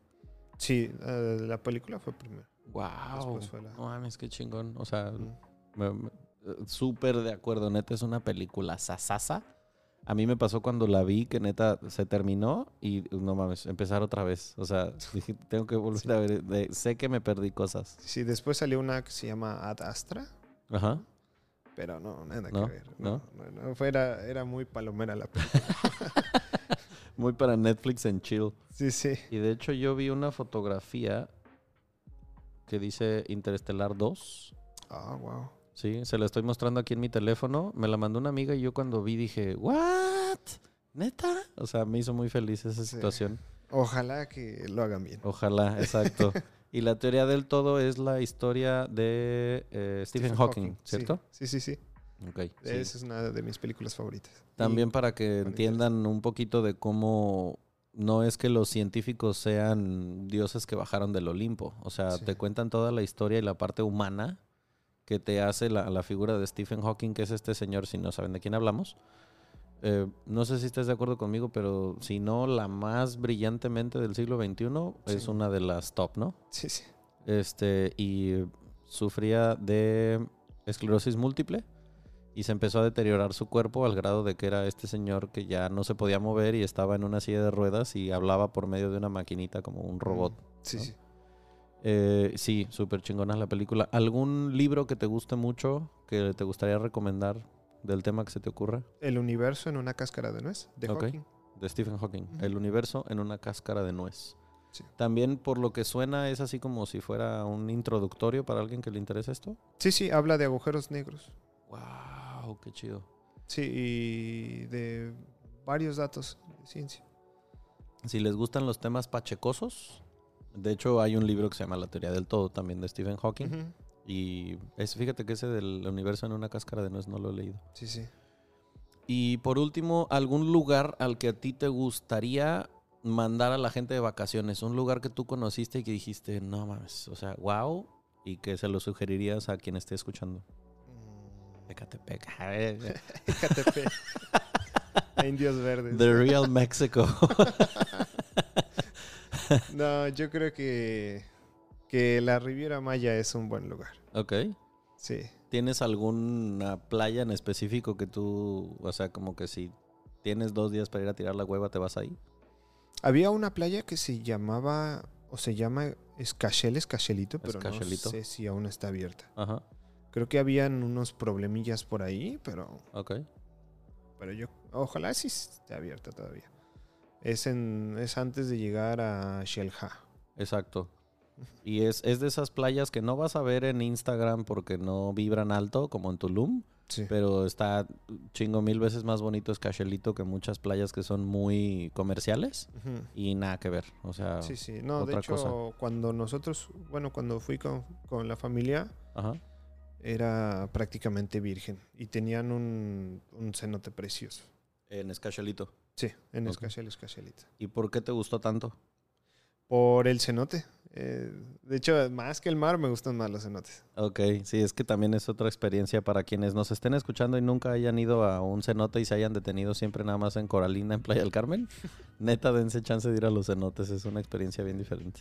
Sí, la película fue primero. Wow. Fue la- No mames, qué chingón. O sea, Mm. súper de acuerdo. Neta, es una película sasasa. A mí me pasó cuando la vi que neta se terminó y no mames, empezar otra vez. O sea, dije, tengo que volver Sí. a ver. de- sé que me perdí cosas. Sí, después salió una que se llama Ad Astra, Ajá. pero no, nada ¿No? que ver. No, no, no, fue- era, era muy palomera la película. Muy para Netflix en chill. Sí, sí. Y de hecho, yo vi una fotografía que dice Interestelar 2. Ah, wow. Sí, se la estoy mostrando aquí en mi teléfono. Me la mandó una amiga y yo cuando vi dije, ¿what? ¿Neta? O sea, me hizo muy feliz esa Sí. situación. Ojalá que lo hagan bien. Ojalá, exacto. y la teoría del todo es la historia de eh, Stephen, Hawking. ¿cierto? Sí, sí, sí. Sí. Esa es una de mis películas favoritas. También Y- para que entiendan un poquito de cómo no es que los científicos sean dioses que bajaron del Olimpo. O sea, Sí. te cuentan toda la historia y la parte humana que te hace la, la figura de Stephen Hawking, que es este señor, si no saben de quién hablamos. Eh, no sé si estés de acuerdo conmigo, pero si no, la más brillantemente del siglo XXI es Sí. una de las top, ¿no? Sí, sí. este, y sufría de esclerosis múltiple y se empezó a deteriorar su cuerpo al grado de que era este señor que ya no se podía mover y estaba en una silla de ruedas y hablaba por medio de una maquinita como un robot. Sí, ¿no? sí. Eh, sí, súper chingona la película. ¿Algún libro que te guste mucho que te gustaría recomendar del tema que se te ocurra? El universo en una cáscara de nuez de. Hawking. De Stephen Hawking. El universo en una cáscara de nuez. Sí. También por lo que suena es así como si fuera un introductorio para alguien que le interese esto. Sí, sí, habla de agujeros negros. Wow, qué chido. Sí, y de varios datos de ciencia. Si les gustan los temas pachecosos, de hecho hay un libro que se llama La teoría del todo también de Stephen Hawking. Y es, fíjate que ese del universo en una cáscara de nuez no lo he leído. Sí, sí. Y por último, algún lugar al que a ti te gustaría mandar a la gente de vacaciones. Un lugar que tú conociste y que dijiste, no mames, o sea, wow. Y que se lo sugerirías a quien esté escuchando. Ecatepec. Ecatepec. Indios verdes. The Real Mexico. No, yo creo que, que la Riviera Maya es un buen lugar. ok. Sí. ¿Tienes alguna playa en específico que tú, o sea, como que si tienes dos días para ir a tirar la hueva, te vas ahí? Había una playa que se llamaba, o se llama Escachel, Escachelito, pero Escachelito. no sé si aún está abierta. Ajá, Creo que habían unos problemillas por ahí, pero, ok. pero yo, ojalá sí esté abierta todavía. Es, en, es antes de llegar a Shelha. Exacto. Y es, es de esas playas que no vas a ver en Instagram porque no vibran alto, como en Tulum, Sí. pero está chingo mil veces más bonito Escachelito que muchas playas que son muy comerciales Ujú. y nada que ver. O sea, Sí, sí. No, de hecho, cosa. cuando nosotros, bueno, cuando fui con, con la familia, ajá. Era prácticamente virgen y tenían un, un cenote precioso. En Escachalito. Sí, en Ok. Escachal, Escachalita. ¿Y por qué te gustó tanto? Por el cenote. Eh, de hecho, más que el mar, me gustan más los cenotes. Ok, sí, es que también es otra experiencia para quienes nos estén escuchando y nunca hayan ido a un cenote y se hayan detenido siempre nada más en Coralina, en Playa del Carmen. Neta, dense chance de ir a los cenotes, es una experiencia bien diferente.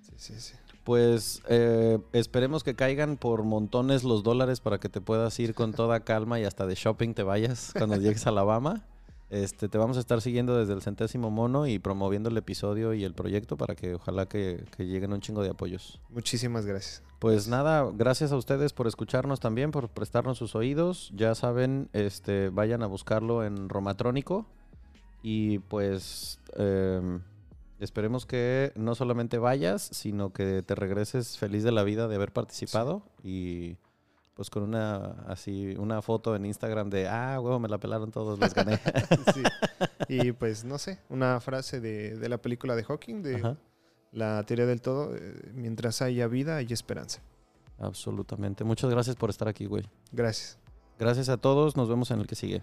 Sí, sí, sí. Pues eh, esperemos que caigan por montones los dólares para que te puedas ir con toda calma y hasta de shopping te vayas cuando llegues a Alabama. Este, te vamos a estar siguiendo desde el centésimo mono y promoviendo el episodio y el proyecto para que ojalá que, que lleguen un chingo de apoyos. Muchísimas gracias. Pues nada, gracias a ustedes por escucharnos también, por prestarnos sus oídos. Ya saben, este, vayan a buscarlo en Romatrónico. Y pues em, esperemos que no solamente vayas, sino que te regreses feliz de la vida de haber participado. Y pues con una así, una foto en Instagram de ah, huevo, me la pelaron todos, les gané. Sí. Y pues, no sé, una frase de, de la película de Hawking, de Ajá. la teoría del todo, eh, mientras haya vida, hay esperanza. Absolutamente. Muchas gracias por estar aquí, güey. Gracias. Gracias a todos, nos vemos en el que sigue.